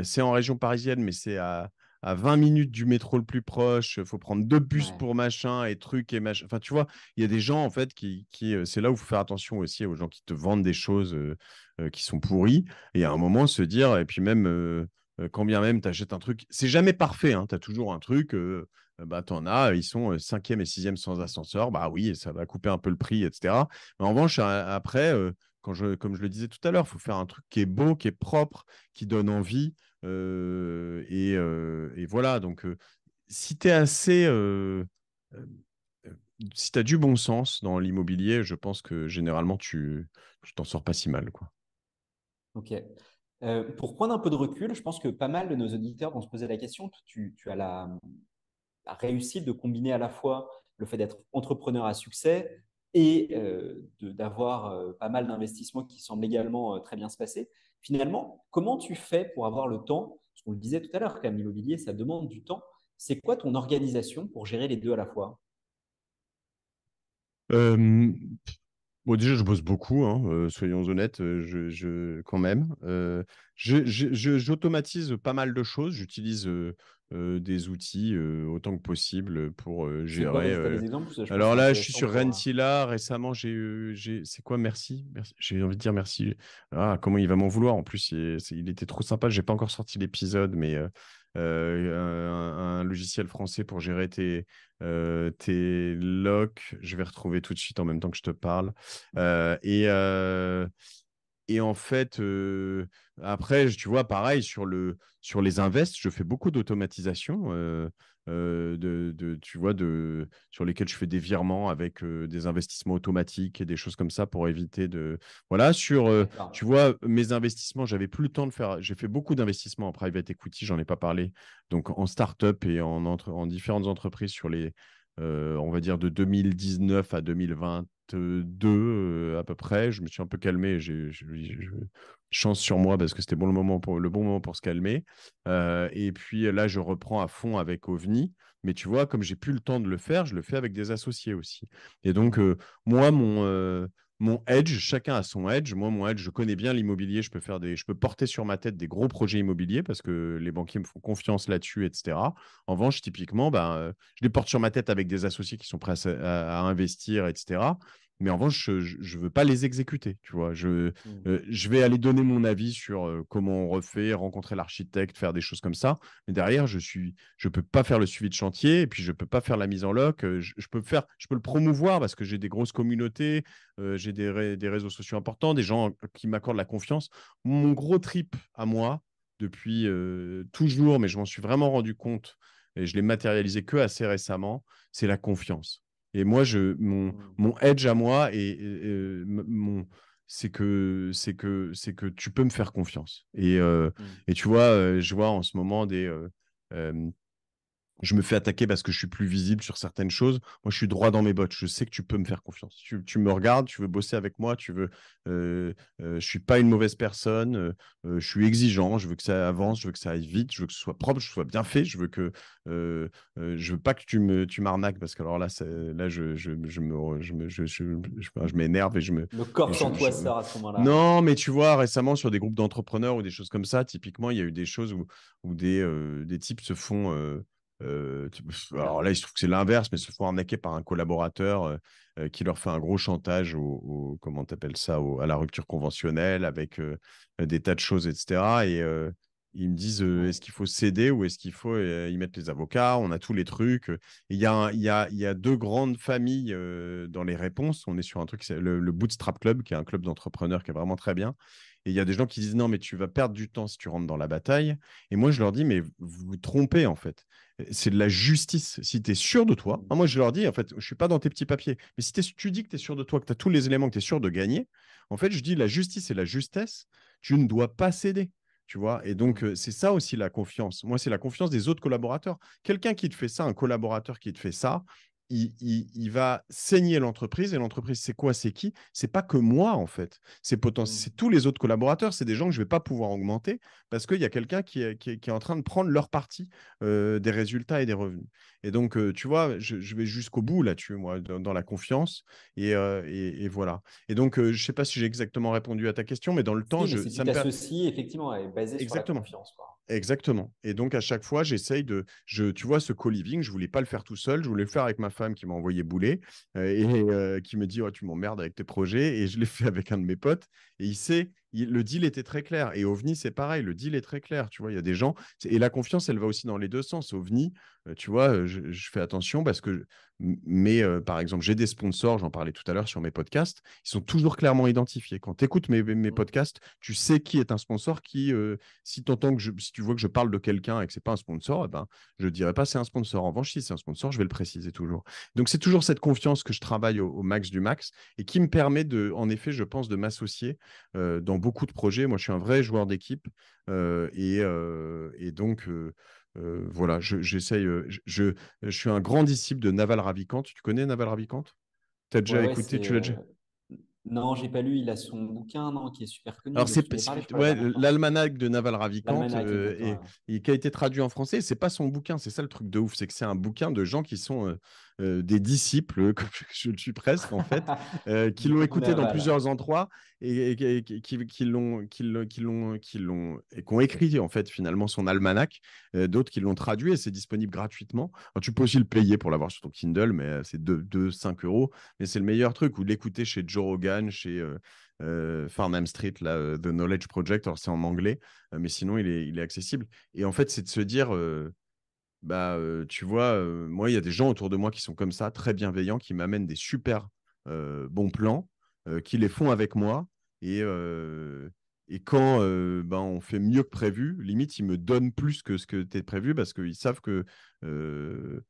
c'est en région parisienne, mais c'est à, à 20 minutes du métro le plus proche, il faut prendre deux bus pour machin et trucs et machin. Enfin, tu vois, il y a des gens, en fait, qui. qui c'est là où il faut faire attention aussi aux gens qui te vendent des choses qui sont pourries. Et à un moment, se dire, et puis même euh, quand bien même tu achètes un truc, c'est jamais parfait, hein, tu as toujours un truc, euh, bah, tu en as, ils sont 5e euh, et 6e sans ascenseur, bah oui, ça va couper un peu le prix, etc. Mais en revanche, après, quand je, comme je le disais tout à l'heure, il faut faire un truc qui est beau, qui est propre, qui donne envie. Et, et, voilà, donc si tu es assez. si tu as du bon sens dans l'immobilier, je pense que généralement, tu t'en sors pas si mal. Quoi. Ok. Euh, pour prendre un peu de recul, je pense que pas mal de nos auditeurs vont se poser la question. Tu, as la, réussite de combiner à la fois le fait d'être entrepreneur à succès et euh, d'avoir euh, pas mal d'investissements qui semblent également très bien se passer. Finalement, comment tu fais pour avoir le temps Parce qu'on le disait tout à l'heure, quand l'immobilier, ça demande du temps. C'est quoi ton organisation pour gérer les deux à la fois? Bon, déjà, je bosse beaucoup, hein, euh, soyons honnêtes, euh, je, quand même. Euh, j'automatise pas mal de choses. J'utilise des outils autant que possible pour gérer. alors là, je suis sur Rentila. Récemment, j'ai, c'est quoi Merci. merci. J'ai envie de dire merci. Ah, comment il va m'en vouloir En plus, il, il était trop sympa. J'ai pas encore sorti l'épisode, mais un, logiciel français pour gérer tes, tes locks. Je vais retrouver tout de suite en même temps que je te parle. et, et en fait, après, tu vois, pareil, sur, le, sur les invests, je fais beaucoup d'automatisation. Euh, de, tu vois, de, sur lesquels je fais des virements avec euh, des investissements automatiques et des choses comme ça pour éviter de. Voilà, sur, euh, tu vois, mes investissements, j'avais plus le temps de faire. J'ai fait beaucoup d'investissements en private equity, j'en ai pas parlé. Donc en start-up et en, entre, en différentes entreprises sur les, on va dire, de 2019 à 2022 à peu près. Je me suis un peu calmé. J'ai chance sur moi parce que c'était bon le, moment pour, le bon moment pour se calmer. Euh, et puis là, je reprends à fond avec OVNI. Mais tu vois, comme j'ai plus le temps de le faire, je le fais avec des associés aussi. Et donc, euh, moi, mon, euh, mon edge, chacun a son edge. Moi, mon edge, je connais bien l'immobilier. Je peux faire des, je peux porter sur ma tête des gros projets immobiliers parce que les banquiers me font confiance là-dessus, etc. En revanche, typiquement, ben, je les porte sur ma tête avec des associés qui sont prêts à, à investir, etc. mais en revanche, je ne veux pas les exécuter. Tu vois, je, Mmh. euh, je vais aller donner mon avis sur euh, comment on refait, rencontrer l'architecte, faire des choses comme ça. Mais derrière, je suis, je peux pas faire le suivi de chantier, et puis je peux pas faire la mise en loc. euh, Je, je peux faire, je peux le promouvoir parce que j'ai des grosses communautés, j'ai des, ré- des réseaux sociaux importants, des gens qui m'accordent la confiance. Mon gros trip à moi, depuis toujours, mais je m'en suis vraiment rendu compte et je l'ai matérialisé que assez récemment, c'est la confiance. Et moi, je, mon, Mmh. mon edge à moi, et, mon, c'est que, c'est que, c'est que tu peux me faire confiance. Et, euh, Mmh. et tu vois, euh, je vois en ce moment des. euh, je me fais attaquer parce que je suis plus visible sur certaines choses. Moi, je suis droit dans mes bottes. Je sais que tu peux me faire confiance. Tu, tu me regardes, tu veux bosser avec moi, tu veux. Euh, euh, je suis pas une mauvaise personne. euh, euh, je suis exigeant. Je veux que ça avance. Je veux que ça aille vite. Je veux que ce soit propre. Que ce soit bien fait. Je veux que. Euh, je veux pas que tu me, tu m'arnaques parce que alors là, là, je, je, je me, je je, je, je- je m'énerve et je me. Le corps je- sans toi je- à ce moment-là. Non, mais tu vois, récemment, sur des groupes d'entrepreneurs ou des choses comme ça, typiquement, il y a eu des choses où, où des, des types se font. Euh, alors là, il se trouve que c'est l'inverse, mais se font arnaquer par un collaborateur euh, euh, qui leur fait un gros chantage au, au- comment t'appelles ça, à la rupture conventionnelle avec des tas de choses, etc. Et ils me disent est-ce qu'il faut céder ou est-ce qu'il faut y mettre les avocats? On a tous les trucs. Il y, a deux grandes familles dans les réponses. On est sur un truc, c'est le, le Bootstrap Club, qui est un club d'entrepreneurs qui est vraiment très bien. Et il y a des gens qui disent non, mais tu vas perdre du temps si tu rentres dans la bataille. Et moi, je leur dis, mais vous vous trompez en fait. C'est de la justice. Si tu es sûr de toi, Ah, moi je leur dis, en fait, je suis pas dans tes petits papiers, mais si t'es- tu dis que tu es sûr de toi, que tu as tous les éléments, que tu es sûr de gagner, en fait, je dis la justice et la justesse, tu ne dois pas céder. Tu vois? Et donc, euh, c'est ça aussi la confiance. Moi, c'est la confiance des autres collaborateurs. Quelqu'un qui te fait ça, un collaborateur qui te fait ça, il, il- il va saigner l'entreprise. Et l'entreprise, c'est quoi C'est qui? C'est pas que moi, en fait. C'est Mm. c'est tous les autres collaborateurs. C'est des gens que je vais pas pouvoir augmenter parce qu'il y a quelqu'un qui est, qui, est, qui est en train de prendre leur partie euh, des résultats et des revenus. Et donc, euh, tu vois, je, je vais jusqu'au bout là-dessus, moi, dans, dans la confiance. Et, euh, et, et voilà. Et donc, je sais pas si j'ai exactement répondu à ta question, mais dans le temps, mais je, si tu ça me per- effectivement, est Exactement. sur la confiance. quoi. Exactement. Et donc, à chaque fois, j'essaye de. Je, tu vois, ce co-living, je voulais pas le faire tout seul. Je voulais le faire avec ma femme qui m'a envoyé bouler euh, et euh, qui me dit oh, Tu m'emmerdes avec tes projets. Et je l'ai fait avec un de mes potes. Et il sait, il- le deal était très clair. Et OVNI, c'est pareil. Le deal est très clair. Tu vois, il y a des gens. Et la confiance, elle va aussi dans les deux sens. OVNI, euh, tu vois, je, je fais attention parce que. Mais euh, par exemple, j'ai des sponsors, j'en parlais tout à l'heure sur mes podcasts. Ils sont toujours clairement identifiés. Quand tu écoutes mes, mes Mm. podcasts, tu sais qui est un sponsor qui. euh, si, t'entends que je, si tu vois que je parle de quelqu'un et que c'est pas un sponsor, eh ben, je ne dirais pas c'est un sponsor. En revanche, si c'est un sponsor, je vais le préciser toujours. Donc, c'est toujours cette confiance que je travaille au, au max du max et qui me permet, de, en effet, je pense, de m'associer euh, dans beaucoup de projets. Moi, je suis un vrai joueur d'équipe euh, et, euh, et donc, euh, voilà, je- j'essaye. je, je, je suis un grand disciple de Naval Ravikant. Tu connais Naval Ravikant? Tu as déjà Ouais, écouté Tu l'as déjà Non, j'ai pas lu. Il a son bouquin, non, qui est super connu. Alors, c'est ouais, l'almanach de Naval Ravikant euh, et, qui a été traduit en français. C'est pas son bouquin, c'est ça le truc de ouf, c'est que c'est un bouquin de gens qui sont euh, euh, des disciples, comme je le suis presque en fait, euh, qui l'ont coup, écouté dans plusieurs endroits et, et- et qui, l'ont, qui l'ont, qui l'ont, qui l'ont, et qui ont écrit en fait finalement son almanach. Euh, d'autres qui l'ont traduit et c'est disponible gratuitement. Alors, tu peux aussi le payer pour l'avoir sur ton Kindle, mais c'est 2, 2 5 euros. Mais c'est le meilleur truc ou l'écouter chez Joe Rogan, chez Farnham Street, là, The Knowledge Project. Alors, c'est en anglais, mais sinon, il est, il est accessible. Et en fait, c'est de se dire, bah, euh, tu vois, euh, moi, il y a des gens autour de moi qui sont comme ça, très bienveillants, qui m'amènent des super euh, bons plans, qui les font avec moi. Et, et quand ben, on fait mieux que prévu, limite, ils me donnent plus que ce que tu prévu parce qu'ils savent que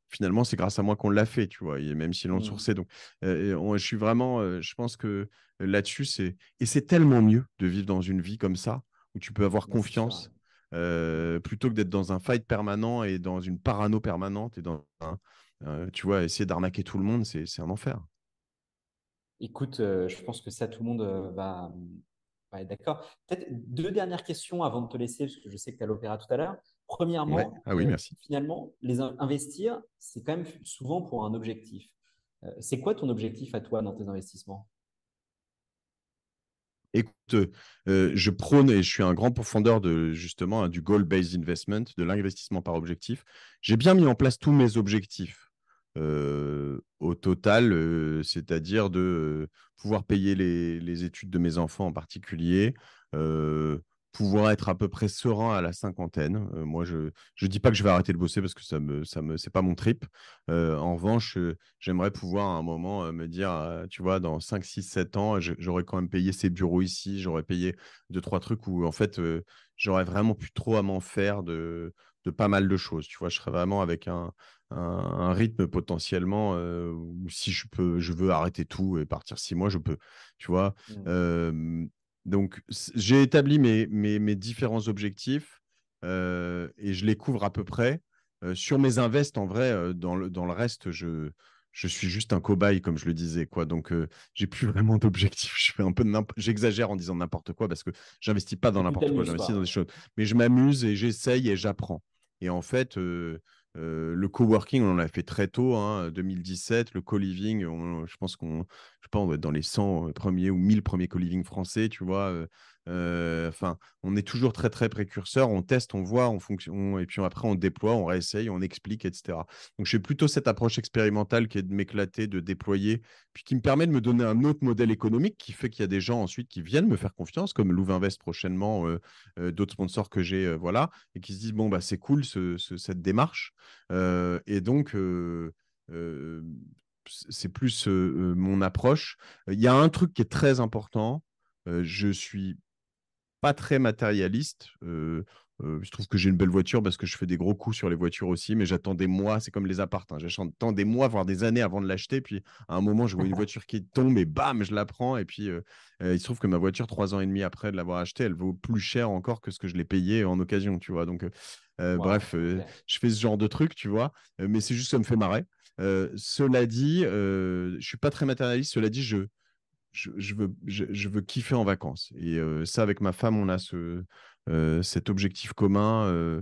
finalement, c'est grâce à moi qu'on l'a fait, tu vois, et même s'ils l'ont Mm. sourcé. Donc, on- je suis vraiment, je pense que là-dessus, c'est. Et c'est tellement mieux de vivre dans une vie comme ça, où tu peux avoir Bah, confiance. Euh, plutôt que d'être dans un fight permanent et dans une parano permanente et dans un- euh, tu vois, essayer d'arnaquer tout le monde, c'est un enfer. Écoute, euh, je pense que ça, tout le monde va, va être d'accord. Peut-être deux dernières questions avant de te laisser, parce que je sais que tu as l'opéra tout à l'heure. Premièrement, Ouais. Ah oui, merci. finalement, les in- investir, c'est quand même souvent pour un objectif. C'est quoi ton objectif à toi dans tes investissements? Écoute, euh, je prône et je suis un grand pourfendeur de justement hein, du goal-based investment, de l'investissement par objectif. J'ai bien mis en place tous mes objectifs au total, c'est-à-dire de pouvoir payer les, études de mes enfants en particulier, pouvoir être à peu près serein à la cinquantaine. moi, je ne dis pas que je vais arrêter de bosser parce que ça me, ça me, c'est pas mon trip. en revanche, j'aimerais pouvoir à un moment me dire, tu vois, dans 5, 6, 7 ans, j'aurais quand même payé ces bureaux ici, j'aurais payé deux, trois trucs où en fait, j'aurais vraiment plus trop à m'en faire de, de pas mal de choses. Tu vois, je serais vraiment avec un, un, rythme potentiellement où si je peux, je veux arrêter tout et partir six mois, je peux. Tu vois. Mmh. Donc, j'ai établi mes, mes, mes, différents objectifs et je les couvre à peu près. sur mes invests, en vrai, dans, le, dans le reste, je, je suis juste un cobaye, comme je le disais. quoi. Donc, j'ai plus vraiment d'objectifs. Je fais un peu J'exagère en disant n'importe quoi parce que j'investis pas dans n'importe quoi. J'investis dans des choses. Mais je m'amuse et j'essaye et j'apprends. Et en fait, le coworking, on en a fait très tôt, hein, 2017. Le co-living, je pense qu'on je doit être dans les 100 premiers ou 1000 premiers co-living français, tu vois. Euh, enfin, on est toujours très très précurseur. On teste, on voit, on fonctionne, et puis après on déploie, on réessaye, on explique, etc. Donc j'ai plutôt cette approche expérimentale qui est de m'éclater, de déployer, puis qui me permet de me donner un autre modèle économique qui fait qu'il y a des gens ensuite qui viennent me faire confiance, comme Louvainvest prochainement, euh, euh, d'autres sponsors que j'ai, voilà, et qui se disent bon bah c'est cool cette démarche. et donc c'est plus mon approche. Il y a un truc qui est très important. je suis pas très matérialiste. je trouve que j'ai une belle voiture parce que je fais des gros coups sur les voitures aussi, mais j'attends des mois, c'est comme les appartements. Hein. J'attends des mois, voire des années avant de l'acheter. Puis à un moment, je vois une voiture qui tombe et bam, je la prends. Et puis il se trouve que ma voiture, trois ans et demi après de l'avoir achetée, elle vaut plus cher encore que ce que je l'ai payé en occasion, tu vois. Donc bref, je fais ce genre de truc, tu vois, mais c'est juste ça me fait marrer. cela dit, je suis pas très matérialiste. Cela dit, je, je, veux, je, veux kiffer en vacances. Et ça, avec ma femme, on a ce, cet objectif commun.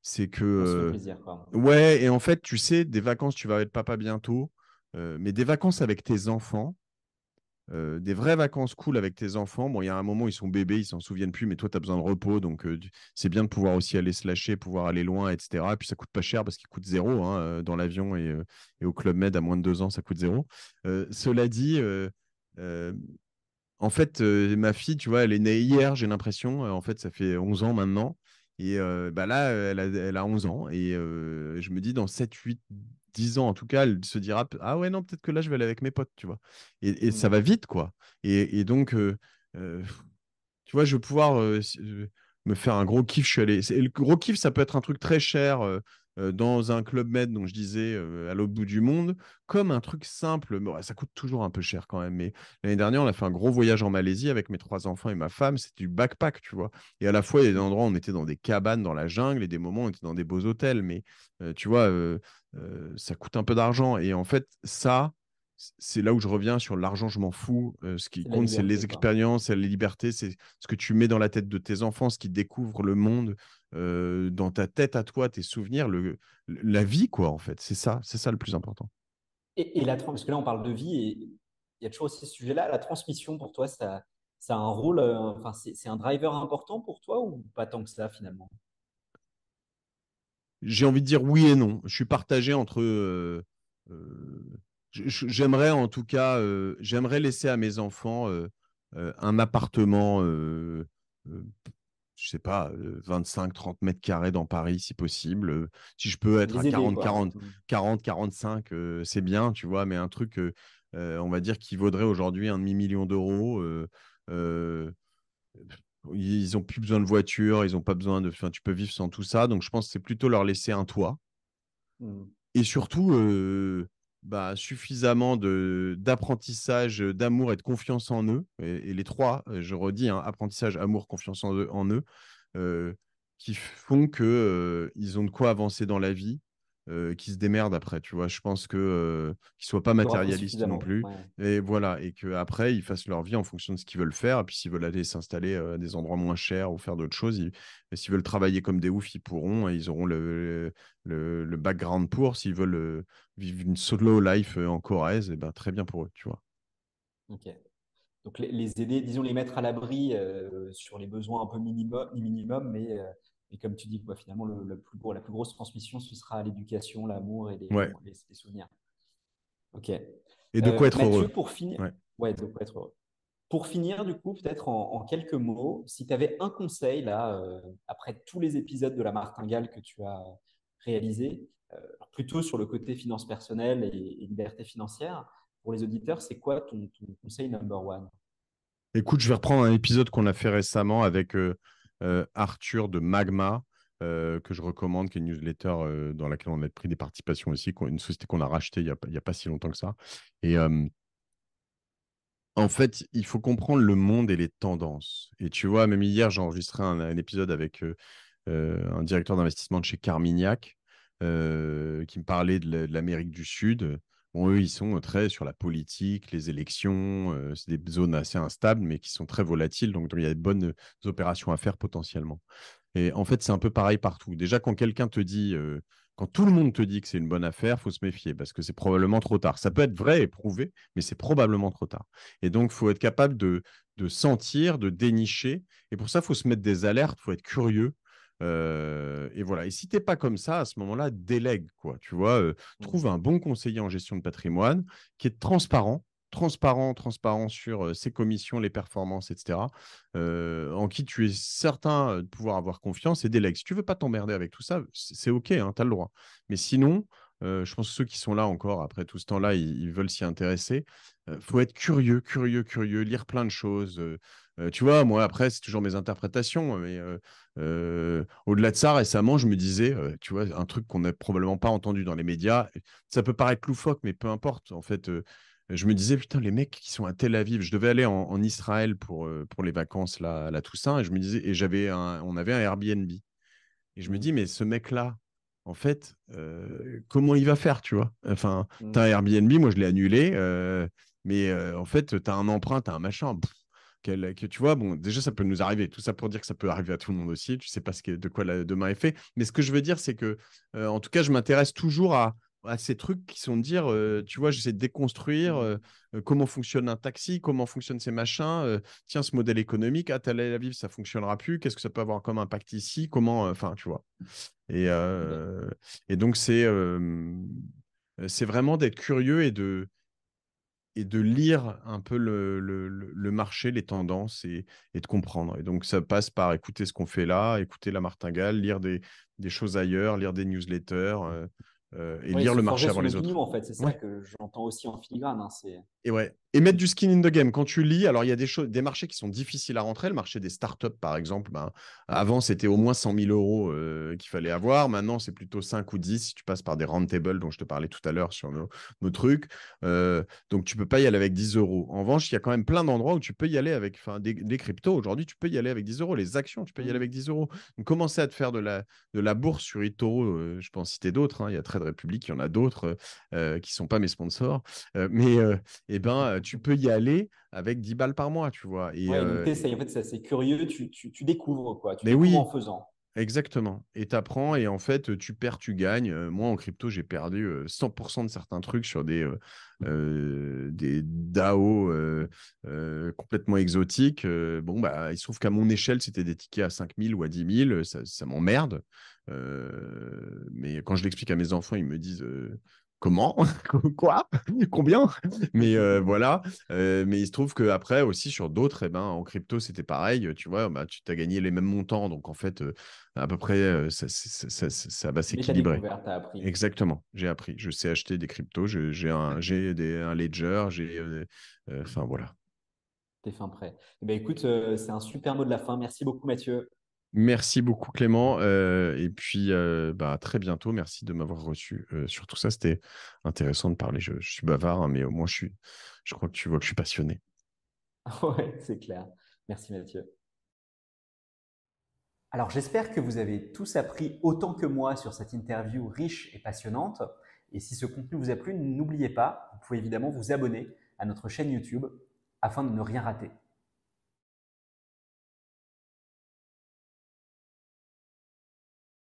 c'est que. Plaisir, ouais, et en fait, tu sais, des vacances, tu vas être papa bientôt, mais des vacances avec tes enfants, des vraies vacances cool avec tes enfants. Bon, il y a un moment, ils sont bébés, ils s'en souviennent plus, mais toi, tu as besoin de repos. Donc, c'est bien de pouvoir aussi aller se lâcher, pouvoir aller loin, etc. Et puis, ça coûte pas cher parce qu'il coûte zéro hein, dans l'avion et, au Club Med à moins de deux ans, ça coûte zéro. cela dit, en fait, ma fille, tu vois, elle est née hier, j'ai l'impression. en fait, ça fait 11 ans maintenant. Et bah là, elle a, elle a 11 ans. Et je me dis, dans 7, 8, 10 ans en tout cas, elle se dira Ah ouais, non, peut-être que là, je vais aller avec mes potes, tu vois. Et, ça mmh. va vite, quoi. Et, donc, tu vois, je vais pouvoir me faire un gros kiff. Je suis allé. Le gros kiff, ça peut être un truc très cher dans un club med, dont je disais, à l'autre bout du monde, comme un truc simple. ça coûte toujours un peu cher quand même. Mais l'année dernière, on a fait un gros voyage en Malaisie avec mes trois enfants et ma femme. C'était du backpack, tu vois. Et à la fois, il y a des endroits où on était dans des cabanes dans la jungle et des moments où on était dans des beaux hôtels. Mais tu vois, ça coûte un peu d'argent. Et en fait, ça, c'est là où je reviens sur l'argent, je m'en fous. ce qui compte, c'est les expériences, c'est la liberté, c'est ce que tu mets dans la tête de tes enfants, ce qui découvrent le monde dans ta tête à toi, tes souvenirs, le, la vie, quoi, en fait. C'est ça, c'est ça le plus important. Et, la parce que là, on parle de vie et il y a toujours aussi ce sujet-là. La transmission, pour toi, ça, ça a un rôle, enfin, c'est un driver important pour toi ou pas tant que ça, finalement? J'ai envie de dire oui et non. Je suis partagé entre j'aimerais en tout cas, euh, j'aimerais laisser à mes enfants euh, euh, un appartement, je sais pas, 25-30 mètres carrés dans Paris si possible. si je peux être à 40, 40, 40, 45, c'est bien, tu vois, mais un truc, on va dire, qui vaudrait aujourd'hui un demi-million d'euros. ils n'ont plus besoin de voiture, ils n'ont pas besoin de. Enfin, tu peux vivre sans tout ça. Donc, je pense que c'est plutôt leur laisser un toit. Mmh. Et surtout, bah, suffisamment d'apprentissage, d'amour et de confiance en eux, et, les trois, je redis, hein, apprentissage, amour, confiance en eux, qui font qu'ils ils ont de quoi avancer dans la vie euh, qui se démerdent après, tu vois? Je pense que euh, qu'ils soient pas matérialistes non plus. Et voilà, et qu'après, ils fassent leur vie en fonction de ce qu'ils veulent faire. Et puis s'ils veulent aller s'installer à des endroits moins chers ou faire d'autres choses, s'ils veulent travailler comme des oufs, ils pourront. Et ils auront le, le, background pour. S'ils veulent vivre une solo life en Corrèze, et eh ben, très bien pour eux, tu vois? Ok. Donc les, aider, disons les mettre à l'abri sur les besoins un peu minimum, minimum mais Et comme tu dis, bah, finalement, le, plus la plus grosse transmission, ce sera l'éducation, l'amour et les, souvenirs. Ok. Et de quoi être heureux. Pour finir, ouais. de quoi être heureux. Pour finir, du coup, peut-être en, quelques mots, si tu avais un conseil, là, euh, après tous les épisodes de la martingale que tu as réalisés, euh, plutôt sur le côté finance personnelle et, liberté financière, pour les auditeurs, c'est quoi ton, conseil number one? Écoute, je vais reprendre un épisode qu'on a fait récemment avec euh, Arthur de Magma, que je recommande, qui est une newsletter dans laquelle on a pris des participations aussi, une société qu'on a rachetée il n'y a, pas si longtemps que ça. Et en fait, il faut comprendre le monde et les tendances. Et tu vois, même hier, j'ai enregistré un, épisode avec un directeur d'investissement de chez Carmignac qui me parlait de l'Amérique du Sud. Eux, ils sont très sur la politique, les élections. c'est des zones assez instables, mais qui sont très volatiles. Donc, il y a de bonnes opérations à faire potentiellement. Et en fait, c'est un peu pareil partout. Déjà, quand quelqu'un te dit quand tout le monde te dit que c'est une bonne affaire, faut se méfier parce que c'est probablement trop tard. Ça peut être vrai et prouvé, mais c'est probablement trop tard. Et donc, faut être capable de, sentir, de dénicher. Et pour ça, faut se mettre des alertes, faut être curieux. Euh, et voilà. Et si tu n'es pas comme ça, à ce moment-là, délègue. Quoi. Tu vois, euh, mmh. trouve un bon conseiller en gestion de patrimoine qui est transparent, transparent, transparent sur ses commissions, les performances, etc., en qui tu es certain de pouvoir avoir confiance et délègue. Si tu veux pas t'emmerder avec tout ça, c'est OK, hein, tu as le droit. Mais sinon, je pense que ceux qui sont là encore, après tout ce temps-là, ils, veulent s'y intéresser. Il faut être curieux, curieux, curieux, lire plein de choses. Tu vois, moi, après, c'est toujours mes interprétations. Mais au-delà de ça, récemment, je me disais, tu vois, un truc qu'on n'a probablement pas entendu dans les médias. Ça peut paraître loufoque, mais peu importe. En fait, je me disais, putain, les mecs qui sont à Tel Aviv, je devais aller en, Israël pour, euh, pour les vacances là, à la Toussaint, et je me disais, et j'avais on avait un Airbnb. Et je me dis, mais ce mec-là, en fait, euh, comment il va faire, tu vois? Enfin, tu as un mmh. Airbnb, moi je l'ai annulé, euh, mais en fait, tu as un emprunt, tu un machin. Que, tu vois, bon, déjà, ça peut nous arriver. Tout ça pour dire que ça peut arriver à tout le monde aussi. Tu sais pas ce que, de quoi la, demain est fait. Mais ce que je veux dire, c'est que, en tout cas, je m'intéresse toujours à, à ces trucs qui sont de dire, tu vois, j'essaie de déconstruire mmh. comment fonctionne un taxi, comment fonctionnent ces machins. tiens, ce modèle économique, à Tel Aviv, ça fonctionnera plus. Qu'est-ce que ça peut avoir comme impact ici Comment, enfin, tu vois. Et, et donc, c'est c'est vraiment d'être curieux et de, et de lire un peu le, le, marché, les tendances et, et, de comprendre. Et donc, ça passe par écouter ce qu'on fait là, écouter la martingale, lire des, des choses ailleurs, lire des newsletters. Euh, et lire le marché avant les autres. En fait, c'est ça que j'entends aussi en filigrane. Hein, et ouais, et mettre du skin in the game. Quand tu lis, alors il y a des, choses, des marchés qui sont difficiles à rentrer. Le marché des startups, par exemple, ben, avant, c'était au moins 100 000 euros euh, qu'il fallait avoir. Maintenant, c'est plutôt 5 ou 10 si tu passes par des roundtables dont je te parlais tout à l'heure sur nos, nos trucs. Euh, donc, tu peux pas y aller avec 10 euros. En revanche, il y a quand même plein d'endroits où tu peux y aller avec des, des cryptos. Aujourd'hui, tu peux y aller avec 10 euros. Les actions, tu peux y aller mmh. avec 10 euros. Donc, commencer à te faire de la, de la bourse sur eToro, euh, je peux en citer d'autres. Hein. Il y a Trade Republic, il y en a d'autres qui ne sont pas mes sponsors. mais eh ben, tu peux y aller avec 10 balles par mois, tu vois. Et, en fait, c'est assez curieux, tu, tu, découvres quoi, tu mais oui. en faisant. Exactement. Et tu apprends et en fait, tu perds, tu gagnes. Moi, en crypto, j'ai perdu 100% de certains trucs sur des, des DAO complètement exotiques. bon, bah, il se trouve qu'à mon échelle, c'était des tickets à 5000 ou à 10 000. Ça, ça m'emmerde. mais quand je l'explique à mes enfants, ils me disent comment Quoi Combien Mais euh, voilà. Euh, mais il se trouve qu'après aussi sur d'autres, eh ben, en crypto, c'était pareil. Tu vois, bah, tu as gagné les mêmes montants. Donc en fait, euh, à peu près, ça, ça, va s'équilibrer. Exactement. J'ai appris. Je sais acheter des cryptos. J'ai un, un ledger. J'ai, enfin voilà. T'es fin prêt. Eh ben, écoute, c'est un super mot de la fin. Merci beaucoup, Mathieu. Merci beaucoup Clément. Euh, et puis euh, bah, très bientôt. Merci de m'avoir reçu euh, sur tout ça. C'était intéressant de parler. Je, suis bavard, hein, mais au moins je, suis, je crois que tu vois que je suis passionné. Oui, c'est clair. Merci Mathieu. Alors j'espère que vous avez tous appris autant que moi sur cette interview riche et passionnante. Et si ce contenu vous a plu, n'oubliez pas, vous pouvez évidemment vous abonner à notre chaîne YouTube afin de ne rien rater.